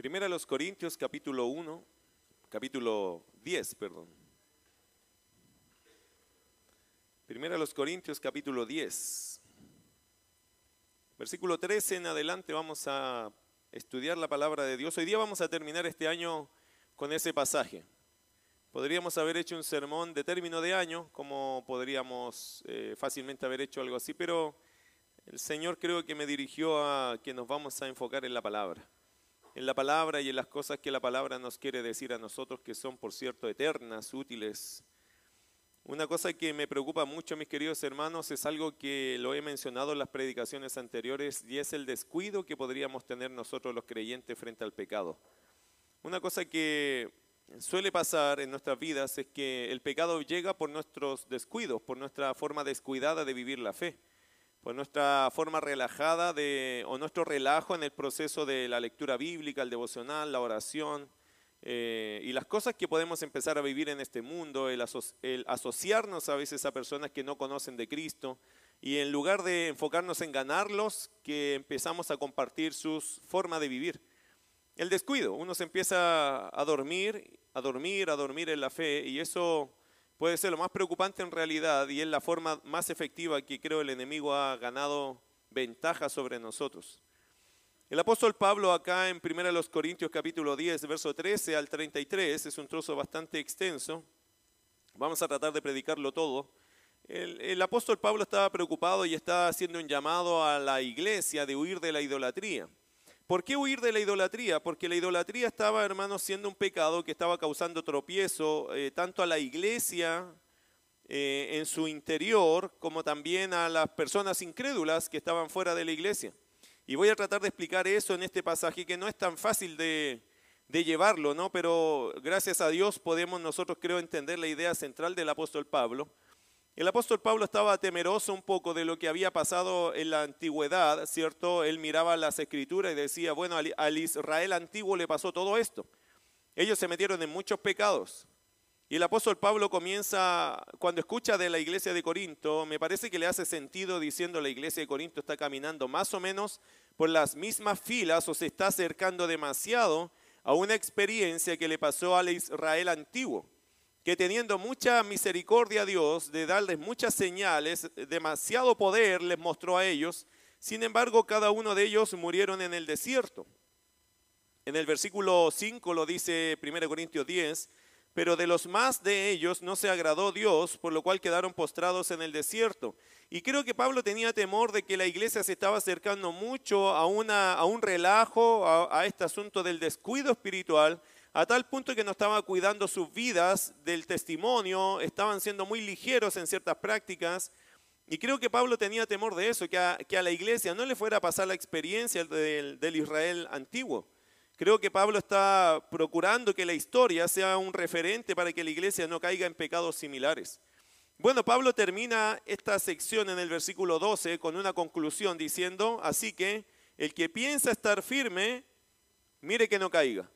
Primera los Corintios capítulo 1, capítulo 10, perdón. Primera los Corintios capítulo 10. Versículo 13 en adelante vamos a estudiar la palabra de Dios. Hoy día vamos a terminar este año con ese pasaje. Podríamos haber hecho un sermón de término de año, como podríamos eh, fácilmente haber hecho algo así, pero el Señor creo que me dirigió a que nos vamos a enfocar en la palabra. En la palabra y en las cosas que la palabra nos quiere decir a nosotros, que son, por cierto, eternas, útiles. Una cosa que me preocupa mucho, mis queridos hermanos, es algo que lo he mencionado en las predicaciones anteriores, y es el descuido que podríamos tener nosotros los creyentes frente al pecado. Una cosa que suele pasar en nuestras vidas es que el pecado llega por nuestros descuidos, por nuestra forma descuidada de vivir la fe por nuestra forma relajada de, o nuestro relajo en el proceso de la lectura bíblica, el devocional, la oración eh, y las cosas que podemos empezar a vivir en este mundo, el, el, asociarnos a veces a personas que no conocen de Cristo y en lugar de enfocarnos en ganarlos, que empezamos a compartir sus formas de vivir. El descuido, uno se empieza a dormir, a dormir, a dormir en la fe y eso puede ser lo más preocupante en realidad y es la forma más efectiva que creo el enemigo ha ganado ventaja sobre nosotros. El apóstol Pablo acá en 1 Corintios capítulo 10, verso 13 al 33, es un trozo bastante extenso, vamos a tratar de predicarlo todo. El, el apóstol Pablo estaba preocupado y está haciendo un llamado a la iglesia de huir de la idolatría. ¿Por qué huir de la idolatría? Porque la idolatría estaba, hermanos, siendo un pecado que estaba causando tropiezo eh, tanto a la iglesia eh, en su interior como también a las personas incrédulas que estaban fuera de la iglesia. Y voy a tratar de explicar eso en este pasaje que no es tan fácil de, de llevarlo, ¿no? Pero gracias a Dios podemos nosotros, creo, entender la idea central del apóstol Pablo el apóstol Pablo estaba temeroso un poco de lo que había pasado en la antigüedad, ¿cierto? Él miraba las escrituras y decía, bueno, al Israel antiguo le pasó todo esto. Ellos se metieron en muchos pecados. Y el apóstol Pablo comienza, cuando escucha de la iglesia de Corinto, me parece que le hace sentido diciendo la iglesia de Corinto está caminando más o menos por las mismas filas o se está acercando demasiado a una experiencia que le pasó al Israel antiguo que teniendo mucha misericordia a Dios de darles muchas señales, demasiado poder les mostró a ellos, sin embargo cada uno de ellos murieron en el desierto. En el versículo 5 lo dice 1 Corintios 10, pero de los más de ellos no se agradó Dios, por lo cual quedaron postrados en el desierto. Y creo que Pablo tenía temor de que la iglesia se estaba acercando mucho a, una, a un relajo, a este asunto del descuido espiritual, a tal punto que no estaban cuidando sus vidas del testimonio, estaban siendo muy ligeros en ciertas prácticas. Y creo que Pablo tenía temor de eso, que a, la iglesia no le fuera a pasar la experiencia del, del Israel antiguo. Creo que Pablo está procurando que la historia sea un referente para que la iglesia no caiga en pecados similares. Bueno, Pablo termina esta sección en el versículo 12 con una conclusión diciendo, así que el que piensa estar firme, mire que no caiga.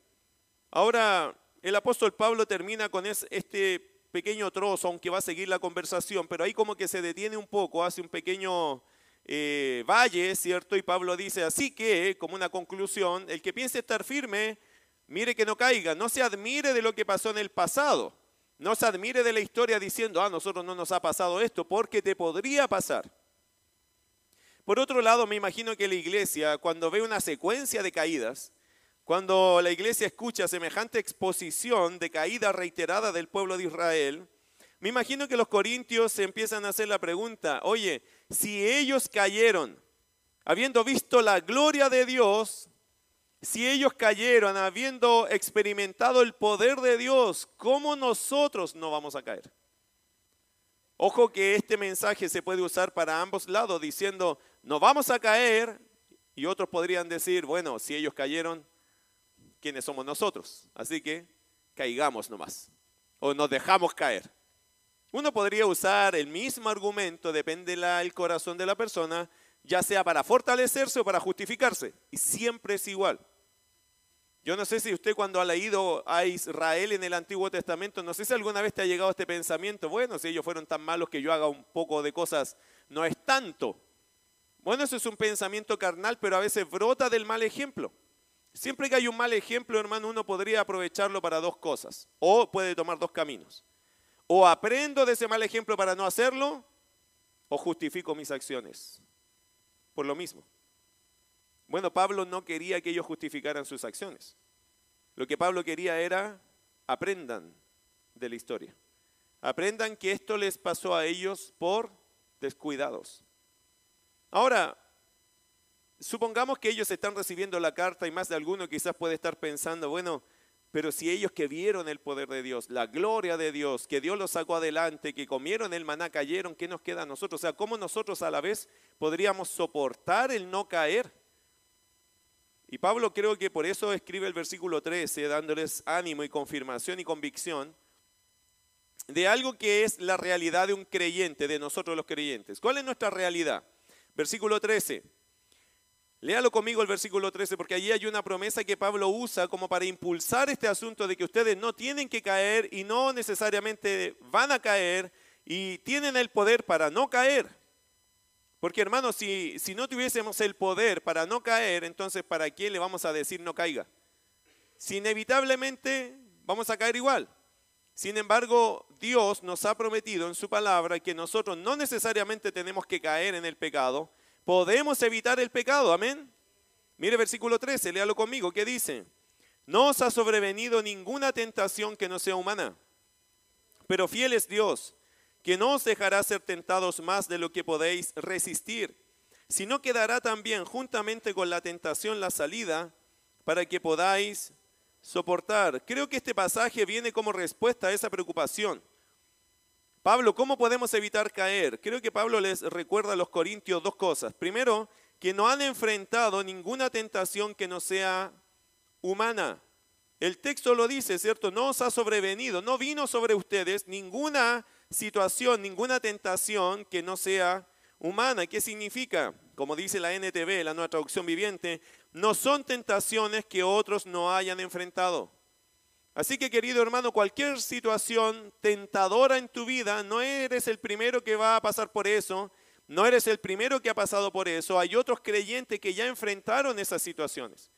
Ahora, el apóstol Pablo termina con este pequeño trozo, aunque va a seguir la conversación, pero ahí como que se detiene un poco, hace un pequeño eh, valle, ¿cierto? Y Pablo dice, así que, como una conclusión, el que piense estar firme, mire que no caiga, no se admire de lo que pasó en el pasado, no se admire de la historia diciendo, ah, nosotros no nos ha pasado esto, porque te podría pasar. Por otro lado, me imagino que la iglesia, cuando ve una secuencia de caídas, cuando la iglesia escucha semejante exposición de caída reiterada del pueblo de Israel, me imagino que los corintios se empiezan a hacer la pregunta, oye, si ellos cayeron habiendo visto la gloria de Dios, si ellos cayeron habiendo experimentado el poder de Dios, ¿cómo nosotros no vamos a caer? Ojo que este mensaje se puede usar para ambos lados, diciendo, no vamos a caer, y otros podrían decir, bueno, si ellos cayeron, quiénes somos nosotros. Así que caigamos nomás. O nos dejamos caer. Uno podría usar el mismo argumento, depende del corazón de la persona, ya sea para fortalecerse o para justificarse. Y siempre es igual. Yo no sé si usted cuando ha leído a Israel en el Antiguo Testamento, no sé si alguna vez te ha llegado este pensamiento, bueno, si ellos fueron tan malos que yo haga un poco de cosas, no es tanto. Bueno, eso es un pensamiento carnal, pero a veces brota del mal ejemplo. Siempre que hay un mal ejemplo, hermano, uno podría aprovecharlo para dos cosas. O puede tomar dos caminos. O aprendo de ese mal ejemplo para no hacerlo, o justifico mis acciones. Por lo mismo. Bueno, Pablo no quería que ellos justificaran sus acciones. Lo que Pablo quería era aprendan de la historia. Aprendan que esto les pasó a ellos por descuidados. Ahora, supongamos que ellos están recibiendo la carta y más de alguno quizás puede estar pensando, bueno, pero si ellos que vieron el poder de Dios, la gloria de Dios, que Dios los sacó adelante, que comieron el maná, cayeron, ¿qué nos queda a nosotros? O sea, ¿cómo nosotros a la vez podríamos soportar el no caer? Y Pablo creo que por eso escribe el versículo 13, dándoles ánimo y confirmación y convicción de algo que es la realidad de un creyente, de nosotros los creyentes. ¿Cuál es nuestra realidad? Versículo 13. Léalo conmigo el versículo 13, porque allí hay una promesa que Pablo usa como para impulsar este asunto de que ustedes no tienen que caer y no necesariamente van a caer y tienen el poder para no caer. Porque hermanos, si, si no tuviésemos el poder para no caer, entonces ¿para quién le vamos a decir no caiga? Si inevitablemente vamos a caer igual. Sin embargo, Dios nos ha prometido en su palabra que nosotros no necesariamente tenemos que caer en el pecado, podemos evitar el pecado, amén. Mire versículo 13, léalo conmigo, ¿qué dice? No os ha sobrevenido ninguna tentación que no sea humana, pero fiel es Dios, que no os dejará ser tentados más de lo que podéis resistir, sino que dará también juntamente con la tentación la salida para que podáis soportar. Creo que este pasaje viene como respuesta a esa preocupación. Pablo, ¿cómo podemos evitar caer? Creo que Pablo les recuerda a los corintios dos cosas. Primero, que no han enfrentado ninguna tentación que no sea humana. El texto lo dice, ¿cierto? No os ha sobrevenido, no vino sobre ustedes ninguna situación, ninguna tentación que no sea humana. ¿Qué significa? Como dice la NTV, la nueva traducción viviente, no son tentaciones que otros no hayan enfrentado. Así que querido hermano, cualquier situación tentadora en tu vida, no eres el primero que va a pasar por eso, no eres el primero que ha pasado por eso, hay otros creyentes que ya enfrentaron esas situaciones.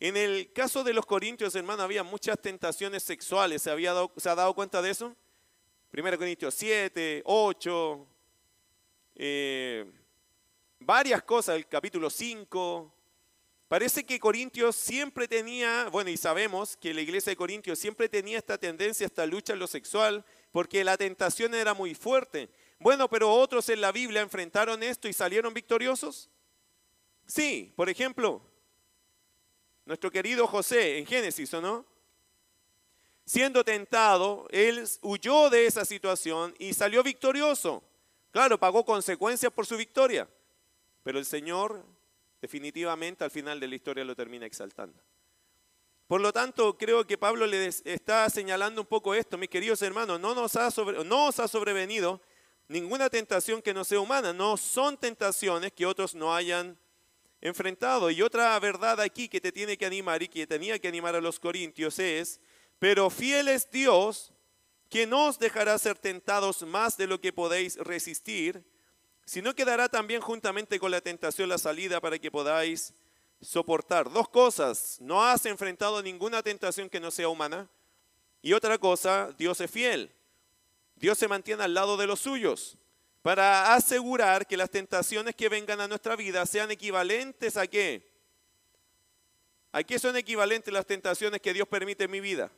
En el caso de los corintios, hermano, había muchas tentaciones sexuales, ¿se, había dado, ¿se ha dado cuenta de eso? Primero Corintios 7, 8, eh, varias cosas, el capítulo 5, Parece que Corintios siempre tenía, bueno, y sabemos que la iglesia de Corintios siempre tenía esta tendencia, esta lucha en lo sexual, porque la tentación era muy fuerte. Bueno, pero otros en la Biblia enfrentaron esto y salieron victoriosos. Sí, por ejemplo, nuestro querido José en Génesis, ¿o no? Siendo tentado, él huyó de esa situación y salió victorioso. Claro, pagó consecuencias por su victoria, pero el Señor definitivamente al final de la historia lo termina exaltando. Por lo tanto, creo que Pablo le está señalando un poco esto, mis queridos hermanos, no nos ha, no os ha sobrevenido ninguna tentación que no sea humana, no son tentaciones que otros no hayan enfrentado. Y otra verdad aquí que te tiene que animar y que tenía que animar a los corintios es, pero fiel es Dios que no os dejará ser tentados más de lo que podéis resistir, sino que dará también juntamente con la tentación la salida para que podáis soportar. Dos cosas, no has enfrentado ninguna tentación que no sea humana. Y otra cosa, Dios es fiel. Dios se mantiene al lado de los suyos para asegurar que las tentaciones que vengan a nuestra vida sean equivalentes a qué? ¿A qué son equivalentes las tentaciones que Dios permite en mi vida?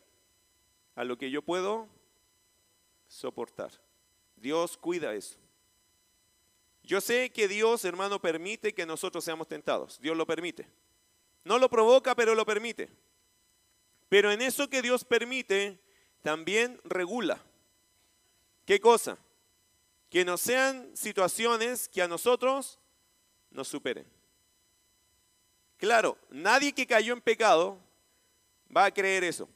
A lo que yo puedo soportar. Dios cuida eso. Yo sé que Dios, hermano, permite que nosotros seamos tentados. Dios lo permite. No lo provoca, pero lo permite. Pero en eso que Dios permite, también regula. ¿Qué cosa? Que no sean situaciones que a nosotros nos superen. Claro, nadie que cayó en pecado va a creer eso.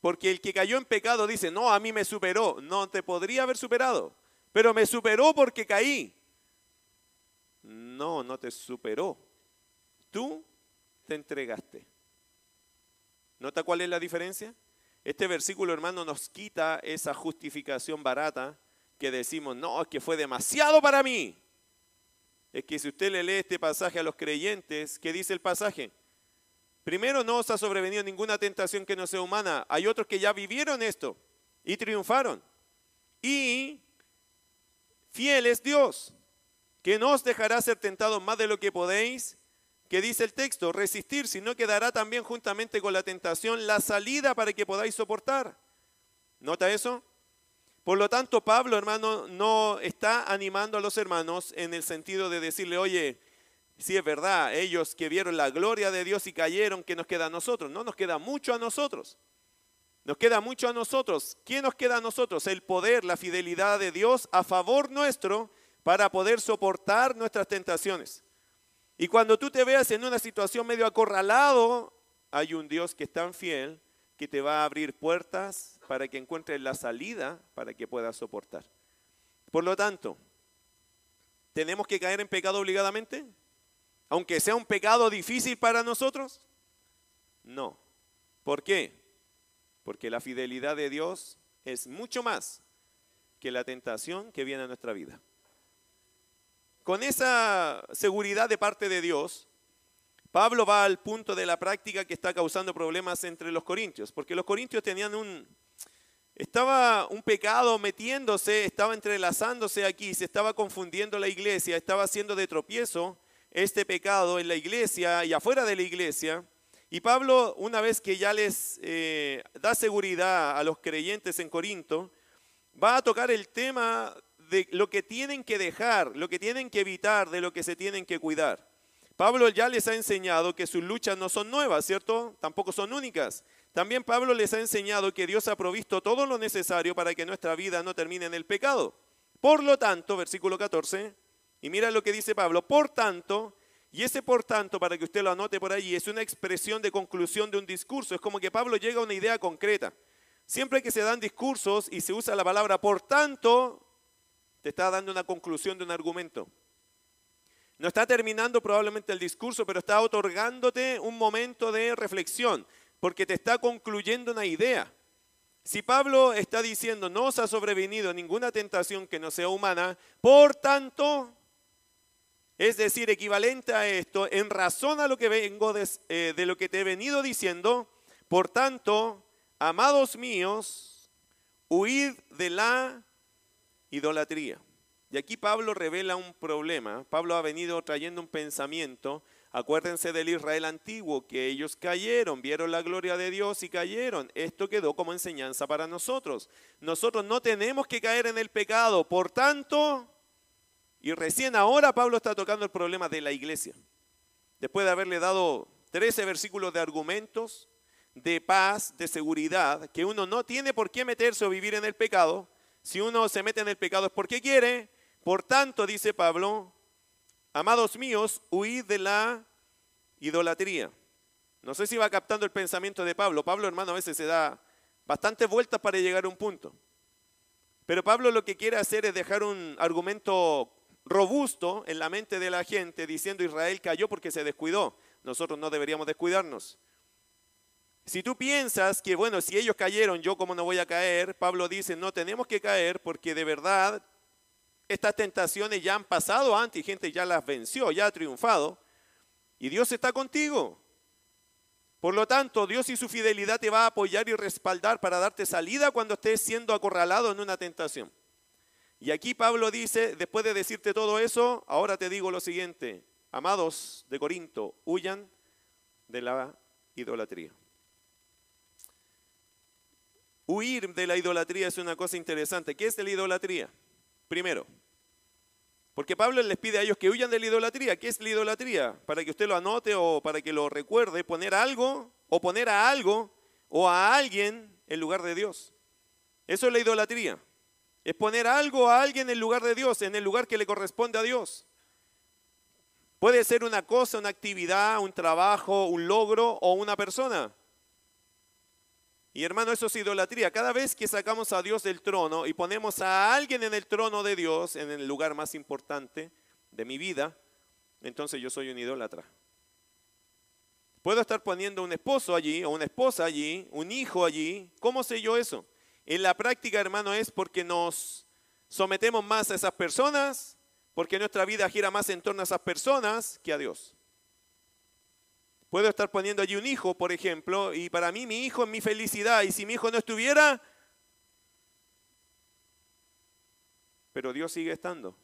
Porque el que cayó en pecado dice, no, a mí me superó. No te podría haber superado pero me superó porque caí. No, no te superó. Tú te entregaste. ¿Nota cuál es la diferencia? Este versículo, hermano, nos quita esa justificación barata que decimos, no, es que fue demasiado para mí. es que si usted le lee este pasaje a los creyentes, ¿qué dice el pasaje? Primero, no os ha sobrevenido ninguna tentación que no sea humana. Hay otros que ya vivieron esto y triunfaron. Y fiel es Dios, que no os dejará ser tentados más de lo que podéis, que dice el texto, resistir, sino que dará también juntamente con la tentación la salida para que podáis soportar. ¿Nota eso? Por lo tanto, Pablo, hermano, no está animando a los hermanos en el sentido de decirle, oye, si es verdad, ellos que vieron la gloria de Dios y cayeron, ¿qué nos queda a nosotros? No nos queda mucho a nosotros. Nos queda mucho a nosotros. ¿Qué nos queda a nosotros? El poder, la fidelidad de Dios a favor nuestro para poder soportar nuestras tentaciones. Y cuando tú te veas en una situación medio acorralado, hay un Dios que es tan fiel que te va a abrir puertas para que encuentres la salida para que puedas soportar. Por lo tanto, ¿tenemos que caer en pecado obligadamente? Aunque sea un pecado difícil para nosotros. No. ¿Por qué? Porque la fidelidad de Dios es mucho más que la tentación que viene a nuestra vida. Con esa seguridad de parte de Dios, Pablo va al punto de la práctica que está causando problemas entre los corintios, porque los corintios tenían un, estaba un pecado metiéndose, estaba entrelazándose aquí, se estaba confundiendo la iglesia, estaba haciendo de tropiezo este pecado en la iglesia y afuera de la iglesia. Y Pablo, una vez que ya les eh, da seguridad a los creyentes en Corinto, va a tocar el tema de lo que tienen que dejar, lo que tienen que evitar, de lo que se tienen que cuidar. Pablo ya les ha enseñado que sus luchas no son nuevas, ¿cierto? Tampoco son únicas. También Pablo les ha enseñado que Dios ha provisto todo lo necesario para que nuestra vida no termine en el pecado. Por lo tanto, versículo 14, y mira lo que dice Pablo, por tanto, y ese por tanto, para que usted lo anote por ahí, es una expresión de conclusión de un discurso. Es como que Pablo llega a una idea concreta. Siempre que se dan discursos y se usa la palabra por tanto, te está dando una conclusión de un argumento. No está terminando probablemente el discurso, pero está otorgándote un momento de reflexión, porque te está concluyendo una idea. Si Pablo está diciendo, no os ha sobrevenido ninguna tentación que no sea humana, por tanto, es decir, equivalente a esto, en razón a lo que vengo de, eh, de lo que te he venido diciendo, por tanto, amados míos, huid de la idolatría. Y aquí Pablo revela un problema. Pablo ha venido trayendo un pensamiento. Acuérdense del Israel antiguo, que ellos cayeron, vieron la gloria de Dios y cayeron. Esto quedó como enseñanza para nosotros. Nosotros no tenemos que caer en el pecado. Por tanto, y recién ahora Pablo está tocando el problema de la iglesia. Después de haberle dado 13 versículos de argumentos, de paz, de seguridad, que uno no tiene por qué meterse o vivir en el pecado, si uno se mete en el pecado es porque quiere. Por tanto, dice Pablo, amados míos, huid de la idolatría. No sé si va captando el pensamiento de Pablo. Pablo, hermano, a veces se da bastantes vueltas para llegar a un punto. Pero Pablo lo que quiere hacer es dejar un argumento robusto en la mente de la gente diciendo Israel cayó porque se descuidó. Nosotros no deberíamos descuidarnos. Si tú piensas que, bueno, si ellos cayeron, yo cómo no voy a caer, Pablo dice, no tenemos que caer porque de verdad estas tentaciones ya han pasado antes y gente ya las venció, ya ha triunfado. Y Dios está contigo. Por lo tanto, Dios y su fidelidad te va a apoyar y respaldar para darte salida cuando estés siendo acorralado en una tentación. Y aquí Pablo dice, después de decirte todo eso, ahora te digo lo siguiente, amados de Corinto, huyan de la idolatría. Huir de la idolatría es una cosa interesante. ¿Qué es la idolatría? Primero, porque Pablo les pide a ellos que huyan de la idolatría. ¿Qué es la idolatría? Para que usted lo anote o para que lo recuerde, poner algo o poner a algo o a alguien en lugar de Dios. Eso es la idolatría. Es poner algo a alguien en lugar de Dios, en el lugar que le corresponde a Dios. Puede ser una cosa, una actividad, un trabajo, un logro o una persona. Y hermano, eso es idolatría. Cada vez que sacamos a Dios del trono y ponemos a alguien en el trono de Dios, en el lugar más importante de mi vida, entonces yo soy un idólatra. Puedo estar poniendo un esposo allí o una esposa allí, un hijo allí. ¿Cómo sé yo eso? En la práctica, hermano, es porque nos sometemos más a esas personas porque nuestra vida gira más en torno a esas personas que a Dios. Puedo estar poniendo allí un hijo, por ejemplo, y para mí mi hijo es mi felicidad, y si mi hijo no estuviera, pero Dios sigue estando.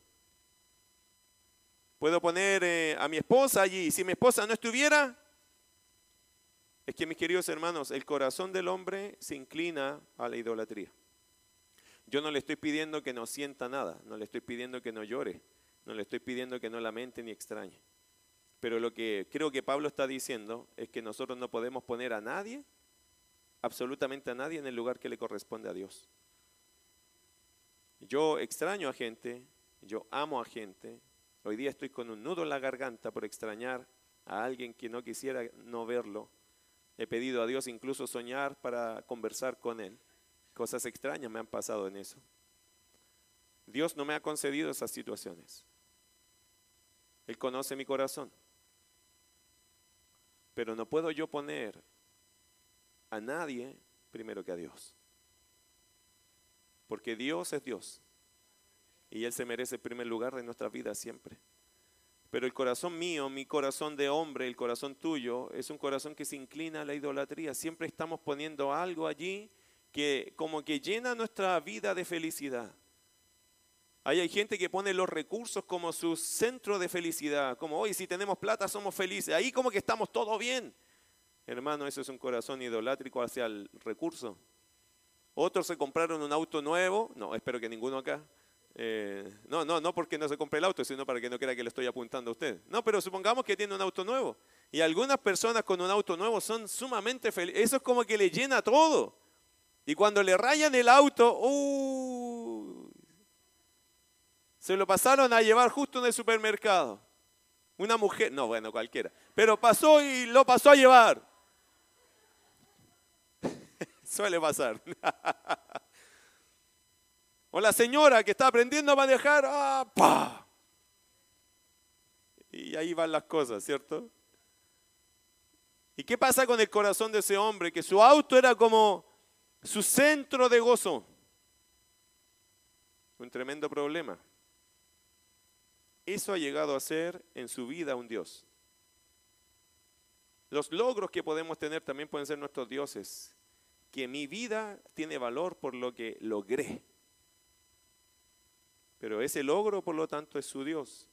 Puedo poner eh, a mi esposa allí, y si mi esposa no estuviera, es que mis queridos hermanos, el corazón del hombre se inclina a la idolatría. Yo no le estoy pidiendo que no sienta nada, no le estoy pidiendo que no llore, no le estoy pidiendo que no lamente ni extrañe. Pero lo que creo que Pablo está diciendo es que nosotros no podemos poner a nadie, absolutamente a nadie, en el lugar que le corresponde a Dios. Yo extraño a gente, yo amo a gente. Hoy día estoy con un nudo en la garganta por extrañar a alguien que no quisiera no verlo. He pedido a Dios incluso soñar para conversar con Él. Cosas extrañas me han pasado en eso. Dios no me ha concedido esas situaciones. Él conoce mi corazón. Pero no puedo yo poner a nadie primero que a Dios. Porque Dios es Dios. Y Él se merece el primer lugar de nuestra vida siempre. Pero el corazón mío, mi corazón de hombre, el corazón tuyo, es un corazón que se inclina a la idolatría. Siempre estamos poniendo algo allí que como que llena nuestra vida de felicidad. Ahí hay gente que pone los recursos como su centro de felicidad, como hoy si tenemos plata somos felices, ahí como que estamos todo bien. Hermano, eso es un corazón idolátrico hacia el recurso. Otros se compraron un auto nuevo, no, espero que ninguno acá. Eh, no, no, no porque no se compre el auto, sino para que no crea que le estoy apuntando a usted. No, pero supongamos que tiene un auto nuevo. Y algunas personas con un auto nuevo son sumamente felices. Eso es como que le llena todo. Y cuando le rayan el auto, uh, se lo pasaron a llevar justo en el supermercado. Una mujer, no, bueno, cualquiera, pero pasó y lo pasó a llevar. Suele pasar. o la señora que está aprendiendo a manejar, ¡ah, Y ahí van las cosas, ¿cierto? ¿Y qué pasa con el corazón de ese hombre? Que su auto era como su centro de gozo. Un tremendo problema. Eso ha llegado a ser en su vida un Dios. Los logros que podemos tener también pueden ser nuestros dioses. Que mi vida tiene valor por lo que logré. Pero ese logro, por lo tanto, es su Dios.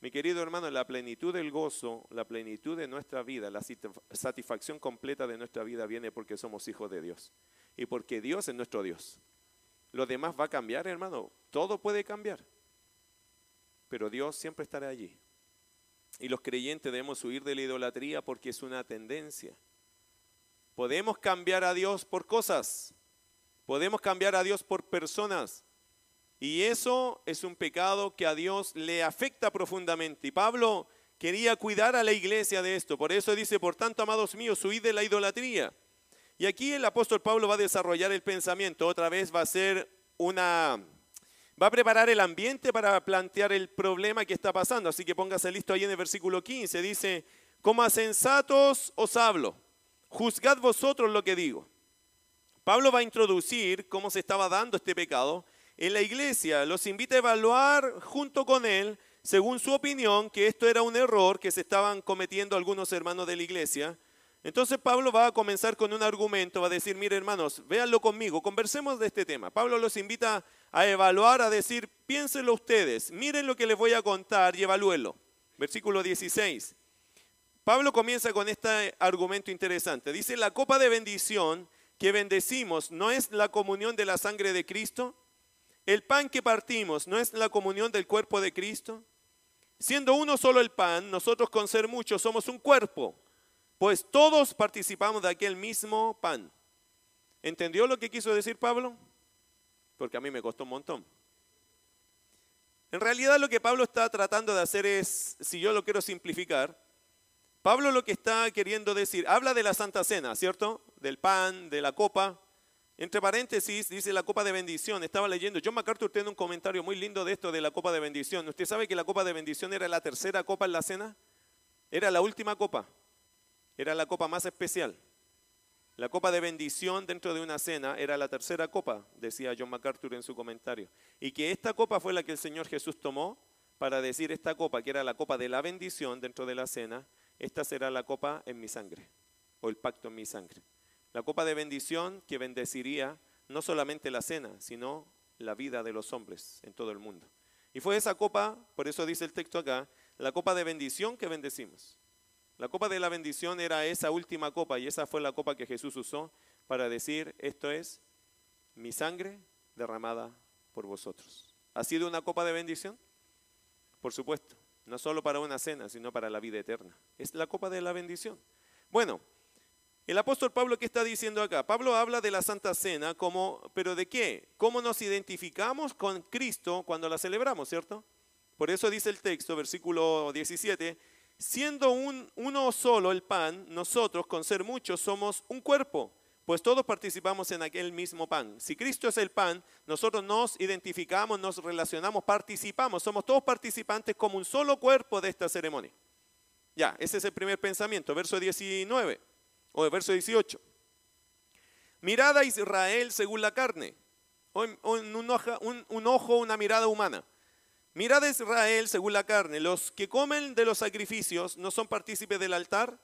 Mi querido hermano, la plenitud del gozo, la plenitud de nuestra vida, la satisfacción completa de nuestra vida viene porque somos hijos de Dios y porque Dios es nuestro Dios. Lo demás va a cambiar, hermano. Todo puede cambiar. Pero Dios siempre estará allí. Y los creyentes debemos huir de la idolatría porque es una tendencia. Podemos cambiar a Dios por cosas. Podemos cambiar a Dios por personas. Y eso es un pecado que a Dios le afecta profundamente. Y Pablo quería cuidar a la iglesia de esto. Por eso dice, por tanto, amados míos, huid de la idolatría. Y aquí el apóstol Pablo va a desarrollar el pensamiento, otra vez va a ser una... Va a preparar el ambiente para plantear el problema que está pasando. Así que póngase listo ahí en el versículo 15. Dice, como a sensatos os hablo, juzgad vosotros lo que digo. Pablo va a introducir cómo se estaba dando este pecado en la iglesia. Los invita a evaluar junto con él, según su opinión, que esto era un error que se estaban cometiendo algunos hermanos de la iglesia entonces Pablo va a comenzar con un argumento, va a decir, mire hermanos, véanlo conmigo, conversemos de este tema. Pablo los invita a evaluar, a decir, piénsenlo ustedes, miren lo que les voy a contar y evalúenlo. Versículo 16. Pablo comienza con este argumento interesante. Dice, la copa de bendición que bendecimos no es la comunión de la sangre de Cristo. El pan que partimos no es la comunión del cuerpo de Cristo. Siendo uno solo el pan, nosotros con ser muchos somos un cuerpo pues todos participamos de aquel mismo pan. ¿Entendió lo que quiso decir Pablo? Porque a mí me costó un montón. En realidad lo que Pablo está tratando de hacer es, si yo lo quiero simplificar, Pablo lo que está queriendo decir, habla de la Santa Cena, ¿cierto? Del pan, de la copa. Entre paréntesis, dice la copa de bendición. Estaba leyendo, John MacArthur tiene un comentario muy lindo de esto de la copa de bendición. ¿Usted sabe que la copa de bendición era la tercera copa en la cena? Era la última copa. Era la copa más especial. La copa de bendición dentro de una cena era la tercera copa, decía John MacArthur en su comentario. Y que esta copa fue la que el Señor Jesús tomó para decir esta copa, que era la copa de la bendición dentro de la cena, esta será la copa en mi sangre, o el pacto en mi sangre. La copa de bendición que bendeciría no solamente la cena, sino la vida de los hombres en todo el mundo. Y fue esa copa, por eso dice el texto acá, la copa de bendición que bendecimos. La copa de la bendición era esa última copa y esa fue la copa que Jesús usó para decir, esto es mi sangre derramada por vosotros. ¿Ha sido una copa de bendición? Por supuesto, no solo para una cena, sino para la vida eterna. Es la copa de la bendición. Bueno, el apóstol Pablo, ¿qué está diciendo acá? Pablo habla de la Santa Cena como, pero ¿de qué? ¿Cómo nos identificamos con Cristo cuando la celebramos, cierto? Por eso dice el texto, versículo 17, siendo un, uno solo el pan, nosotros con ser muchos somos un cuerpo, pues todos participamos en aquel mismo pan. Si Cristo es el pan, nosotros nos identificamos, nos relacionamos, participamos, somos todos participantes como un solo cuerpo de esta ceremonia. Ya, ese es el primer pensamiento, verso 19 o el verso 18. Mirada a Israel según la carne, o un, ojo, una mirada humana. Mirad a Israel según la carne. Los que comen de los sacrificios no son partícipes del altar.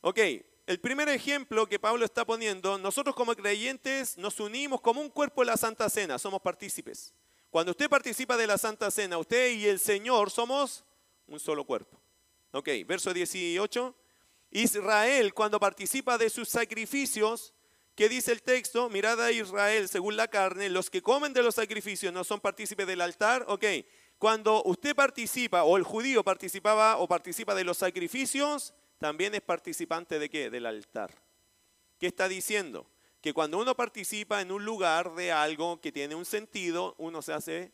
Ok, el primer ejemplo que Pablo está poniendo, nosotros como creyentes nos unimos como un cuerpo en la Santa Cena, somos partícipes. Cuando usted participa de la Santa Cena, usted y el Señor somos un solo cuerpo. Ok, verso 18. Israel, cuando participa de sus sacrificios, ¿qué dice el texto? Mirad a Israel según la carne, los que comen de los sacrificios no son partícipes del altar. Ok, cuando usted participa, o el judío participaba o participa de los sacrificios, también es participante de qué? Del altar. ¿Qué está diciendo? Que cuando uno participa en un lugar de algo que tiene un sentido, uno se hace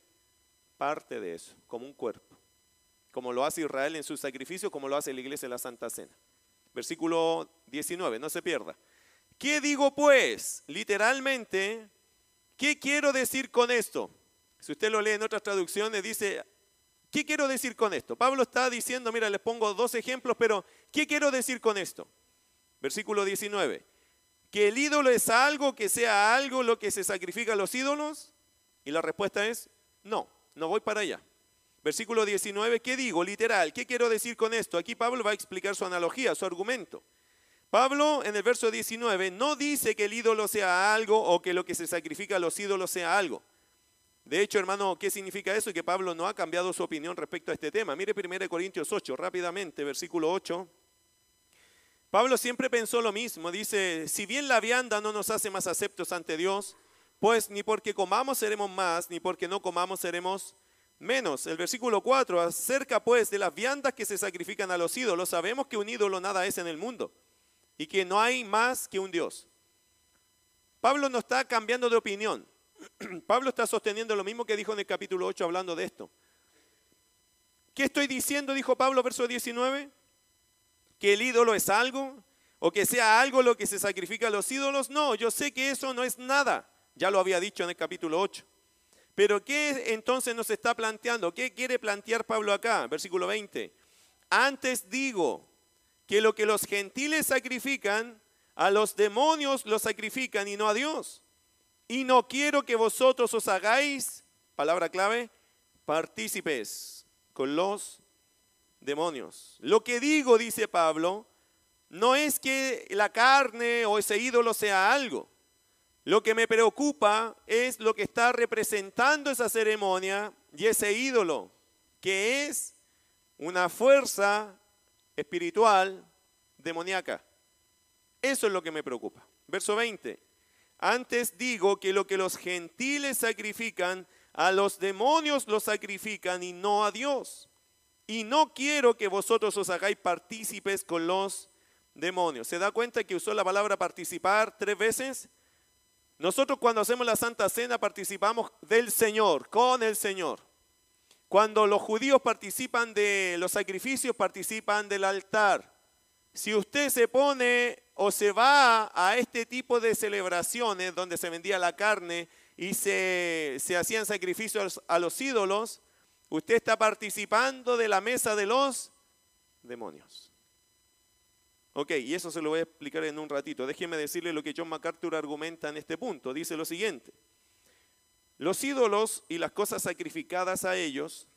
parte de eso, como un cuerpo. Como lo hace Israel en sus sacrificios, como lo hace la iglesia en la Santa Cena. Versículo 19, no se pierda. ¿Qué digo pues? Literalmente, ¿qué quiero decir con esto? Si usted lo lee en otras traducciones, dice, ¿qué quiero decir con esto? Pablo está diciendo, mira, les pongo dos ejemplos, pero ¿qué quiero decir con esto? Versículo 19, que el ídolo es algo que sea algo lo que se sacrifica a los ídolos. Y la respuesta es, no, no voy para allá. Versículo 19, ¿qué digo? Literal, ¿qué quiero decir con esto? Aquí Pablo va a explicar su analogía, su argumento. Pablo en el verso 19 no dice que el ídolo sea algo o que lo que se sacrifica a los ídolos sea algo. De hecho, hermano, ¿qué significa eso? Que Pablo no ha cambiado su opinión respecto a este tema. Mire 1 Corintios 8, rápidamente, versículo 8. Pablo siempre pensó lo mismo. Dice, si bien la vianda no nos hace más aceptos ante Dios, pues ni porque comamos seremos más, ni porque no comamos seremos menos. El versículo 4, acerca pues de las viandas que se sacrifican a los ídolos, sabemos que un ídolo nada es en el mundo y que no hay más que un Dios. Pablo no está cambiando de opinión. Pablo está sosteniendo lo mismo que dijo en el capítulo 8 hablando de esto. ¿Qué estoy diciendo? Dijo Pablo, verso 19. Que el ídolo es algo o que sea algo lo que se sacrifica a los ídolos. No, yo sé que eso no es nada. Ya lo había dicho en el capítulo 8. Pero ¿qué entonces nos está planteando? ¿Qué quiere plantear Pablo acá? Versículo 20. Antes digo que lo que los gentiles sacrifican, a los demonios lo sacrifican y no a Dios. Y no quiero que vosotros os hagáis, palabra clave, partícipes con los demonios. Lo que digo, dice Pablo, no es que la carne o ese ídolo sea algo. Lo que me preocupa es lo que está representando esa ceremonia y ese ídolo, que es una fuerza espiritual demoníaca. Eso es lo que me preocupa. Verso 20. Antes digo que lo que los gentiles sacrifican, a los demonios lo sacrifican y no a Dios. Y no quiero que vosotros os hagáis partícipes con los demonios. ¿Se da cuenta que usó la palabra participar tres veces? Nosotros cuando hacemos la Santa Cena participamos del Señor, con el Señor. Cuando los judíos participan de los sacrificios, participan del altar. Si usted se pone o se va a este tipo de celebraciones donde se vendía la carne y se, se hacían sacrificios a los ídolos, usted está participando de la mesa de los demonios. Ok, y eso se lo voy a explicar en un ratito. Déjeme decirle lo que John MacArthur argumenta en este punto. Dice lo siguiente. Los ídolos y las cosas sacrificadas a ellos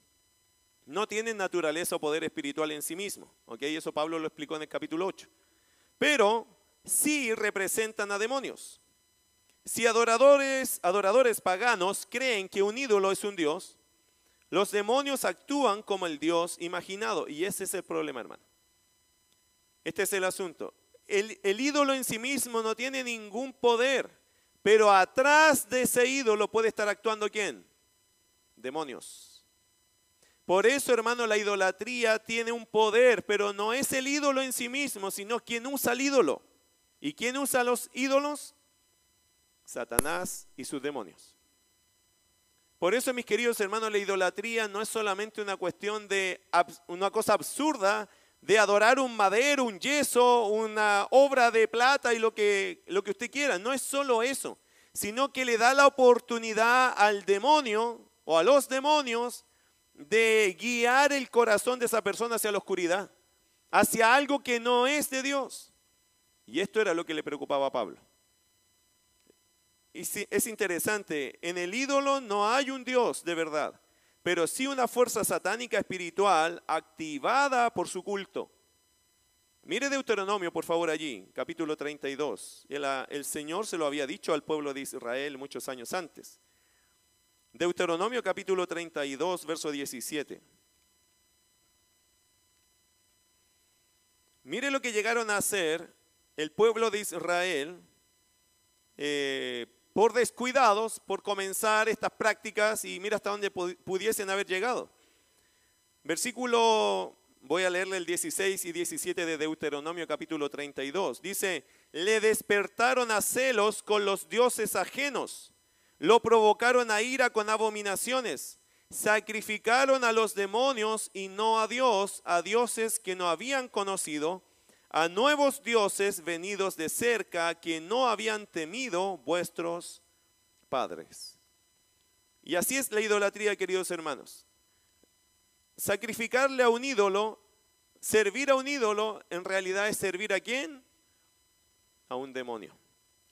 no tienen naturaleza o poder espiritual en sí mismo. ¿ok? Eso Pablo lo explicó en el capítulo 8. Pero sí representan a demonios. Si adoradores, adoradores paganos creen que un ídolo es un dios, los demonios actúan como el dios imaginado. Y ese es el problema, hermano. Este es el asunto. El, ídolo en sí mismo no tiene ningún poder, pero atrás de ese ídolo puede estar actuando quién? Demonios. Por eso, hermano, la idolatría tiene un poder, pero no es el ídolo en sí mismo, sino quien usa el ídolo. ¿Y quién usa los ídolos? Satanás y sus demonios. Por eso, mis queridos hermanos, la idolatría no es solamente una cuestión de una cosa absurda de adorar un madero, un yeso, una obra de plata y lo que, lo que usted quiera. No es solo eso, sino que le da la oportunidad al demonio o a los demonios de guiar el corazón de esa persona hacia la oscuridad, hacia algo que no es de Dios. Y esto era lo que le preocupaba a Pablo. Y es interesante, en el ídolo no hay un Dios de verdad, pero sí una fuerza satánica espiritual activada por su culto. Mire Deuteronomio, por favor, allí, capítulo 32. El, el Señor se lo había dicho al pueblo de Israel muchos años antes. Deuteronomio capítulo 32, verso 17. Mire lo que llegaron a hacer el pueblo de Israel eh, por descuidados, por comenzar estas prácticas y mira hasta dónde pudiesen haber llegado. Versículo, voy a leerle el 16 y 17 de Deuteronomio capítulo 32. Dice, le despertaron a celos con los dioses ajenos, lo provocaron a ira con abominaciones, sacrificaron a los demonios y no a Dios, a dioses que no habían conocido a nuevos dioses venidos de cerca que no habían temido vuestros padres. Y así es la idolatría, queridos hermanos. Sacrificarle a un ídolo, servir a un ídolo, en realidad es servir a quién? A un demonio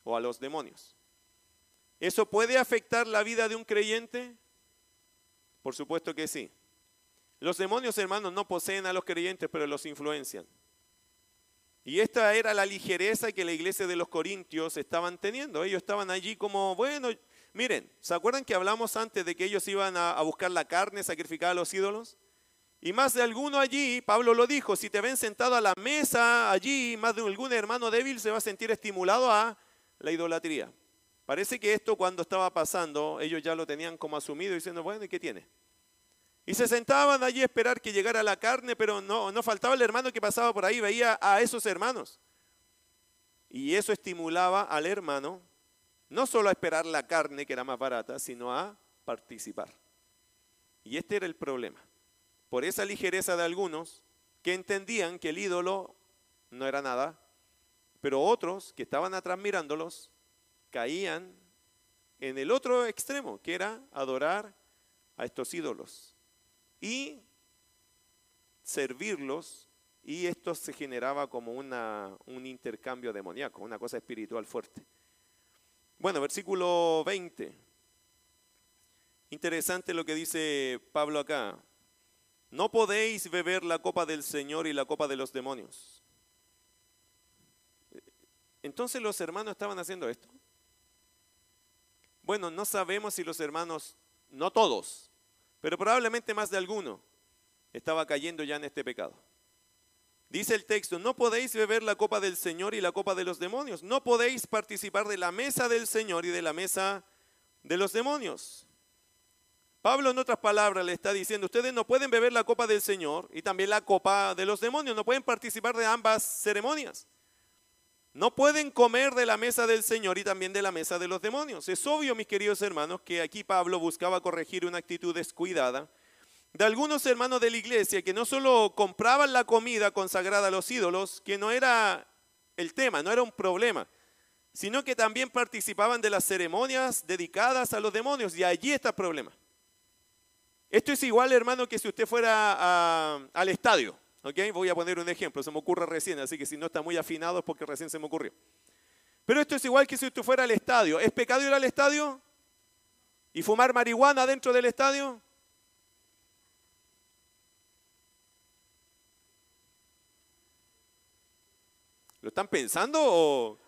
o a los demonios. ¿Eso puede afectar la vida de un creyente? Por supuesto que sí. Los demonios, hermanos, no poseen a los creyentes, pero los influencian. Y esta era la ligereza que la iglesia de los Corintios estaban teniendo. Ellos estaban allí como, bueno, miren, ¿se acuerdan que hablamos antes de que ellos iban a, buscar la carne, sacrificar a los ídolos? Y más de alguno allí, Pablo lo dijo, si te ven sentado a la mesa allí, más de algún hermano débil se va a sentir estimulado a la idolatría. Parece que esto cuando estaba pasando, ellos ya lo tenían como asumido, diciendo, bueno, ¿y qué tiene? Y se sentaban allí a esperar que llegara la carne, pero no, no faltaba el hermano que pasaba por ahí, veía a esos hermanos. Y eso estimulaba al hermano no solo a esperar la carne, que era más barata, sino a participar. Y este era el problema. Por esa ligereza de algunos que entendían que el ídolo no era nada, pero otros que estaban atrás mirándolos caían en el otro extremo, que era adorar a estos ídolos y servirlos y esto se generaba como una, un intercambio demoníaco, una cosa espiritual fuerte. Bueno, versículo 20. Interesante lo que dice Pablo acá. No podéis beber la copa del Señor y la copa de los demonios. Entonces los hermanos estaban haciendo esto. Bueno, no sabemos si los hermanos, no todos, pero probablemente más de alguno estaba cayendo ya en este pecado. Dice el texto, no podéis beber la copa del Señor y la copa de los demonios. No podéis participar de la mesa del Señor y de la mesa de los demonios. Pablo en otras palabras le está diciendo, ustedes no pueden beber la copa del Señor y también la copa de los demonios, no pueden participar de ambas ceremonias. No pueden comer de la mesa del Señor y también de la mesa de los demonios. Es obvio, mis queridos hermanos, que aquí Pablo buscaba corregir una actitud descuidada de algunos hermanos de la iglesia que no solo compraban la comida consagrada a los ídolos, que no era el tema, no era un problema, sino que también participaban de las ceremonias dedicadas a los demonios. Y allí está el problema. Esto es igual, hermano, que si usted fuera al estadio ¿Ok? Voy a poner un ejemplo, se me ocurre recién, así que si no está muy afinado es porque recién se me ocurrió. Pero esto es igual que si usted fuera al estadio. ¿Es pecado ir al estadio? ¿Y fumar marihuana dentro del estadio? ¿Lo están pensando o.?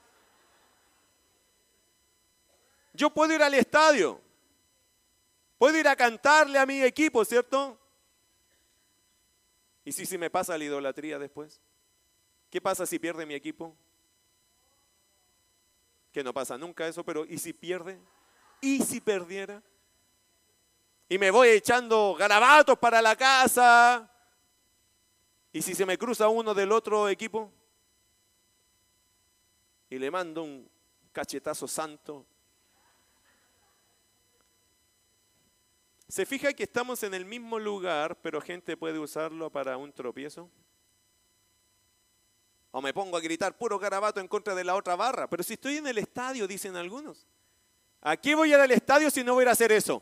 Yo puedo ir al estadio. Puedo ir a cantarle a mi equipo, ¿cierto? ¿Y si se me pasa la idolatría después? ¿Qué pasa si pierde mi equipo? Que no pasa nunca eso, pero ¿y si pierde? ¿Y si perdiera? Y me voy echando garabatos para la casa. ¿Y si se me cruza uno del otro equipo? Y le mando un cachetazo santo. ¿Se fija que estamos en el mismo lugar, pero gente puede usarlo para un tropiezo? O me pongo a gritar puro garabato en contra de la otra barra. Pero si estoy en el estadio, dicen algunos. ¿A qué voy a ir al estadio si no voy a hacer eso?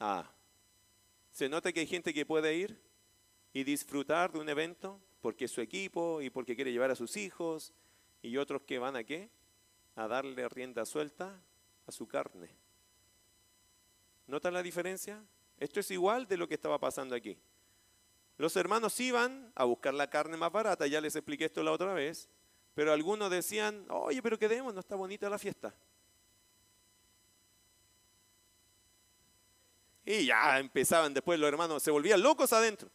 Ah, se nota que hay gente que puede ir y disfrutar de un evento porque es su equipo y porque quiere llevar a sus hijos y otros que van a qué? A darle rienda suelta a su carne. ¿Nota la diferencia? Esto es igual de lo que estaba pasando aquí. Los hermanos iban a buscar la carne más barata, ya les expliqué esto la otra vez, pero algunos decían, oye, pero quedemos, no está bonita la fiesta. Y ya empezaban después los hermanos, se volvían locos adentro.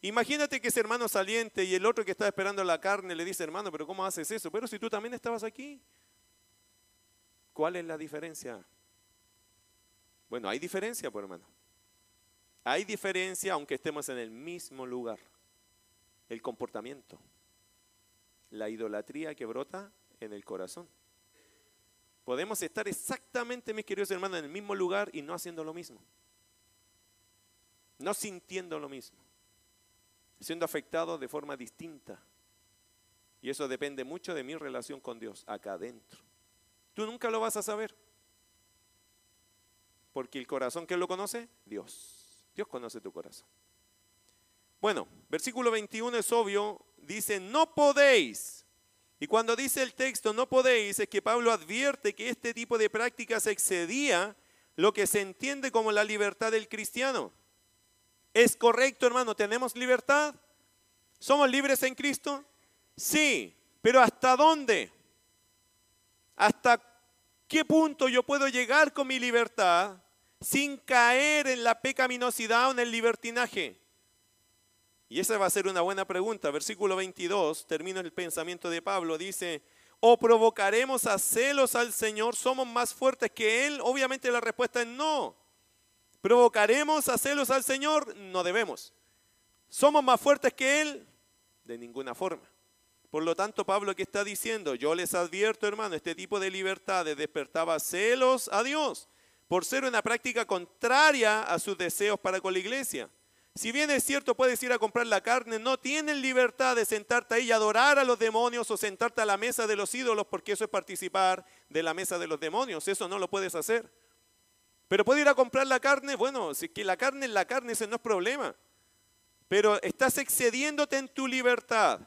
Imagínate que ese hermano saliente y el otro que está esperando la carne le dice, hermano, pero ¿cómo haces eso? Pero si tú también estabas aquí. ¿Cuál es la diferencia? Bueno, hay diferencia, pues hermano. Hay diferencia aunque estemos en el mismo lugar. El comportamiento. La idolatría que brota en el corazón. Podemos estar exactamente, mis queridos hermanos, en el mismo lugar y no haciendo lo mismo. No sintiendo lo mismo. Siendo afectados de forma distinta. Y eso depende mucho de mi relación con Dios, acá adentro. Tú nunca lo vas a saber. Porque el corazón, ¿quién lo conoce? Dios. Dios conoce tu corazón. Bueno, versículo 21 es obvio, dice, no podéis. Y cuando dice el texto, no podéis, es que Pablo advierte que este tipo de prácticas excedía lo que se entiende como la libertad del cristiano. ¿Es correcto, hermano? ¿Tenemos libertad? ¿Somos libres en Cristo? Sí, pero ¿hasta dónde? ¿Hasta qué punto yo puedo llegar con mi libertad sin caer en la pecaminosidad o en el libertinaje? Y esa va a ser una buena pregunta. Versículo 22, termino el pensamiento de Pablo, dice, ¿o provocaremos a celos al Señor? ¿Somos más fuertes que Él? Obviamente la respuesta es no. ¿Provocaremos a celos al Señor? No debemos. ¿Somos más fuertes que Él? De ninguna forma. Por lo tanto, Pablo que está diciendo, yo les advierto, hermano, este tipo de libertades despertaba celos a Dios por ser una práctica contraria a sus deseos para con la iglesia. Si bien es cierto, puedes ir a comprar la carne, no tienes libertad de sentarte ahí y adorar a los demonios o sentarte a la mesa de los ídolos, porque eso es participar de la mesa de los demonios. Eso no lo puedes hacer. Pero puedes ir a comprar la carne, bueno, si que la carne es la carne, ese no es problema. Pero estás excediéndote en tu libertad.